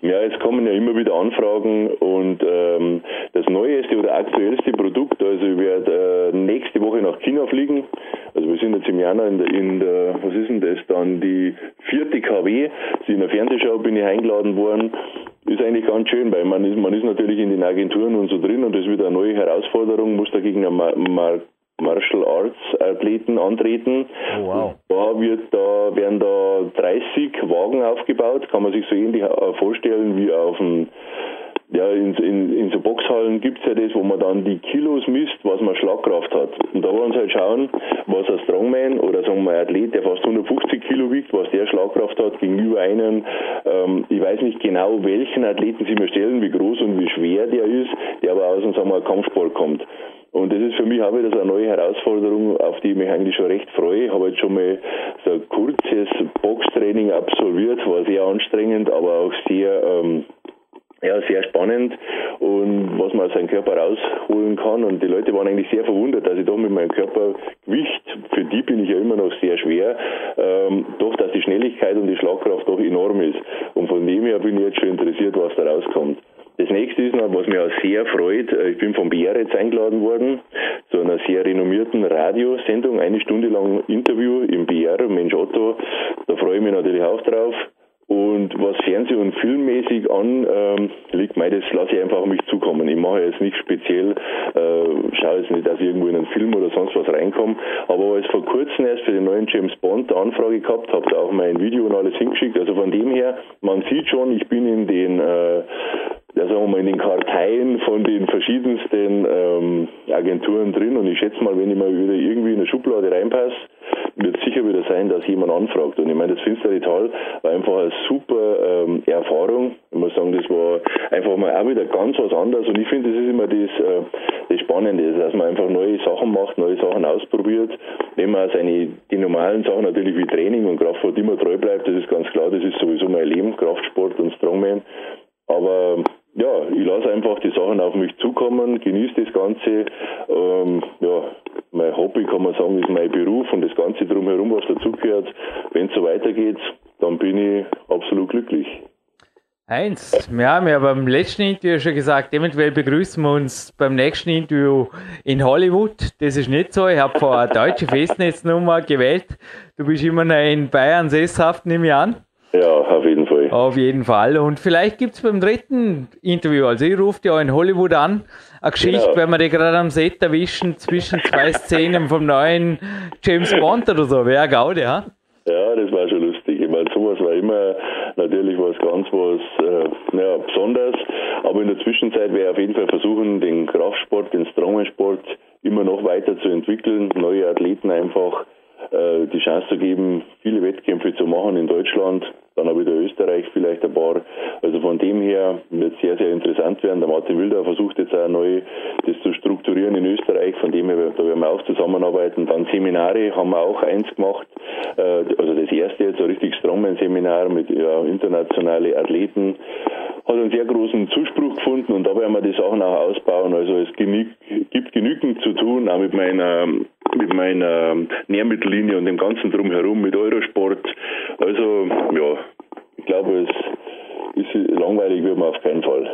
Ja, es kommen ja immer wieder Anfragen und ähm, das neueste oder aktuellste Produkt, also ich werde äh, nächste Woche nach China fliegen. Also wir sind jetzt im Januar in der, in der was ist denn das dann, die vierte KW, in der Fernsehschau bin ich eingeladen worden. Ist eigentlich ganz schön, weil man ist, man ist natürlich in den Agenturen und so drin und das ist wieder eine neue Herausforderung, muss dagegen ein Mar Martial Arts Athleten antreten. Oh, wow. Da wird da werden da 30 Wagen aufgebaut, kann man sich so ähnlich äh, vorstellen wie auf dem ja, in, in, in so Boxhallen gibt es ja das, wo man dann die Kilos misst, was man Schlagkraft hat. Und da wollen uns halt schauen, was ein Strongman oder sagen wir ein Athlet, der fast 150 Kilo wiegt, was der Schlagkraft hat gegenüber einem, ähm, ich weiß nicht genau, welchen Athleten sie mir stellen, wie groß und wie schwer der ist, der aber aus sagen wir, Kampfsport kommt. Und das ist für mich auch wieder so eine neue Herausforderung, auf die ich mich eigentlich schon recht freue. Ich habe jetzt schon mal so ein kurzes Boxtraining absolviert, war sehr anstrengend, aber auch sehr, ähm, ja, sehr spannend und was man aus seinem Körper rausholen kann. Und die Leute waren eigentlich sehr verwundert, dass ich doch mit meinem Körpergewicht, für die bin ich ja immer noch sehr schwer, ähm, doch, dass die Schnelligkeit und die Schlagkraft doch enorm ist. Und von dem her bin ich jetzt schon interessiert, was da rauskommt. Das nächste ist noch, was mich auch sehr freut, äh, ich bin vom BR jetzt eingeladen worden, zu einer sehr renommierten Radiosendung, eine Stunde lang Interview im BR, Mensch Otto, da freue ich mich natürlich auch drauf. Und was Fernseh- und Filmmäßig an ähm, mei, das lasse ich einfach auf mich zukommen. Ich mache jetzt nicht speziell, äh, schaue jetzt nicht, dass ich irgendwo in einen Film oder sonst was reinkomme. Aber als vor kurzem erst für den neuen James Bond Anfrage gehabt, habe da auch mein Video und alles hingeschickt. Also von dem her, man sieht schon, ich bin in den äh, ja, sagen wir mal, in den Karteien von den verschiedensten ähm, Agenturen drin und ich schätze mal, wenn ich mal wieder irgendwie in eine Schublade reinpasse, wird sicher wieder sein, dass jemand anfragt. Und ich meine, das nicht toll, war einfach eine super ähm, Erfahrung. Ich muss sagen, das war einfach mal auch wieder ganz was anderes. Und ich finde, das ist immer das, äh, das Spannende, dass man einfach neue Sachen macht, neue Sachen ausprobiert. Wenn man seine, die normalen Sachen natürlich wie Training und Kraftsport immer treu bleibt, das ist ganz klar, das ist sowieso mein Leben, Kraftsport und Strongman. Aber ja, ich lasse einfach die Sachen auf mich zukommen, genieße das Ganze. Ähm, ja, mein Hobby kann man sagen, ist mein Beruf und das Ganze drumherum, was dazugehört. Wenn es so weitergeht, dann bin ich absolut glücklich. Heinz, wir haben ja beim letzten Interview schon gesagt, eventuell begrüßen wir uns beim nächsten Interview in Hollywood. Das ist nicht so. Ich habe vor eine deutsche Festnetznummer gewählt. Du bist immer noch in Bayern sesshaft, nehme ich an. Ja, auf jeden Fall. Auf jeden Fall. Und vielleicht gibt es beim dritten Interview, also ich rufe auch in Hollywood an, eine Geschichte, genau. wenn wir die gerade am Set erwischen, zwischen zwei Szenen vom neuen James Bond oder so. Wäre Gaude, ja? Ja, das war schon lustig. Ich meine, sowas war immer natürlich was ganz was äh, ja, Besonderes. Aber in der Zwischenzeit werde ich auf jeden Fall versuchen, den Kraftsport, den Strongman-Sport immer noch weiter zu entwickeln, neue Athleten einfach äh, die Chance zu geben, viele Wettkämpfe zu machen in Deutschland, dann auch wieder Österreich vielleicht ein paar. Also von dem her wird es sehr, sehr interessant werden. Der Martin Wilder versucht jetzt auch neu das zu strukturieren in Österreich, von dem her, da werden wir auch zusammenarbeiten. Dann Seminare haben wir auch eins gemacht, äh, also das erste jetzt, ein richtig Strongman-Seminar mit ja, internationale Athleten. Hat einen sehr großen Zuspruch gefunden und da werden wir die Sachen auch ausbauen. Also es gibt genügend zu tun, auch mit meiner mit meiner Nährmittellinie und dem ganzen drumherum, mit Eurosport. Also ja, ich glaube, es ist langweilig wird man auf keinen Fall.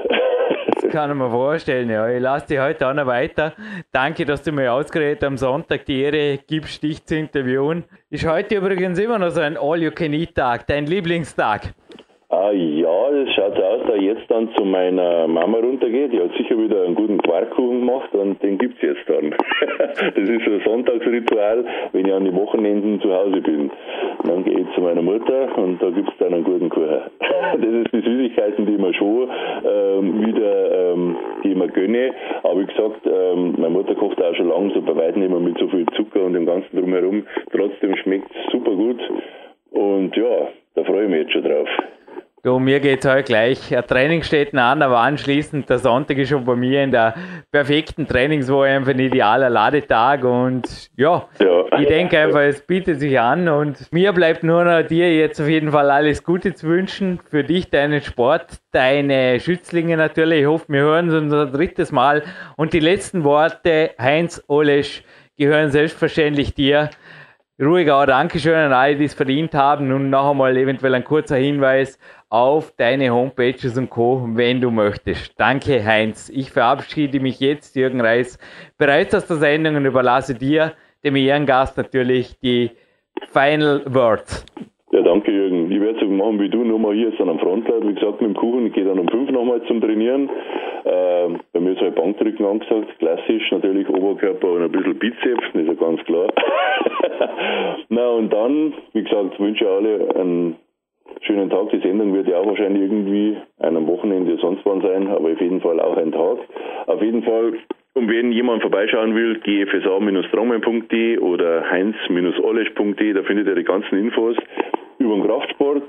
das kann ich mir vorstellen, ja. Ich lasse dich heute auch noch weiter. Danke, dass du mir ausgerät am Sonntag die Ehre gibst, dich zu interviewen. Ist heute übrigens immer noch so ein All-You-Can-Eat-Tag, dein Lieblingstag. Ah, ja, das schaut so aus, da jetzt dann zu meiner Mama runtergeht. Die hat sicher wieder einen guten Quarkkuchen gemacht und den gibt's jetzt dann. das ist so ein Sonntagsritual, wenn ich an die Wochenenden zu Hause bin. Dann gehe ich zu meiner Mutter und da gibt's dann einen guten Kuchen. das ist die Süßigkeiten, die mir schon ähm, wieder ähm, die mir gönne. Aber wie gesagt, ähm, meine Mutter kocht auch schon lange so bei weitem mehr mit so viel Zucker und dem Ganzen drumherum. Trotzdem schmeckt super gut. Und ja, da freue ich mich jetzt schon drauf. Du, mir geht es heute gleich. Ein Training steht an, aber anschließend der Sonntag ist schon bei mir in der perfekten Trainingswoche einfach ein idealer Ladetag und ja, ja. ich denke einfach, es bietet sich an und mir bleibt nur noch dir jetzt auf jeden Fall alles Gute zu wünschen für dich, deinen Sport, deine Schützlinge natürlich. Ich hoffe, wir hören uns unser drittes Mal und die letzten Worte, Heinz Olesch, gehören selbstverständlich dir. Ruhiger Dankeschön an alle, die es verdient haben. Und noch einmal eventuell ein kurzer Hinweis auf deine Homepages und Co., wenn du möchtest. Danke, Heinz. Ich verabschiede mich jetzt, Jürgen Reis, bereits aus der Sendung und überlasse dir, dem Ehrengast, natürlich die Final Words. Ja, danke Jürgen. Ich werde so machen wie du, nur mal hier ist dann am Frontlaut, wie gesagt, mit dem Kuchen. Ich gehe dann um 5 nochmal zum Trainieren. Äh, bei mir ist halt Bankdrücken angesagt, klassisch natürlich Oberkörper und ein bisschen Bizeps, das ist ja ganz klar. Na und dann, wie gesagt, wünsche ich alle einen schönen Tag. Die Sendung wird ja auch wahrscheinlich irgendwie einem Wochenende sonst wann sein, aber auf jeden Fall auch ein Tag. Auf jeden Fall und wenn jemand vorbeischauen will, gfsa-strongman.de oder heinz-olesch.de, da findet ihr die ganzen Infos über den Kraftsport.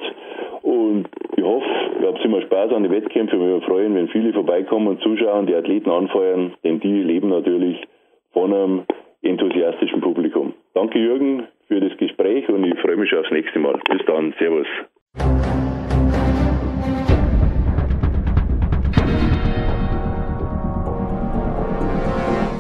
Und ich hoffe, ihr habt immer Spaß an den Wettkämpfen. Wir freuen, wenn viele vorbeikommen und zuschauen, die Athleten anfeuern, denn die leben natürlich von einem enthusiastischen Publikum. Danke Jürgen für das Gespräch und ich freue mich aufs nächste Mal. Bis dann, Servus.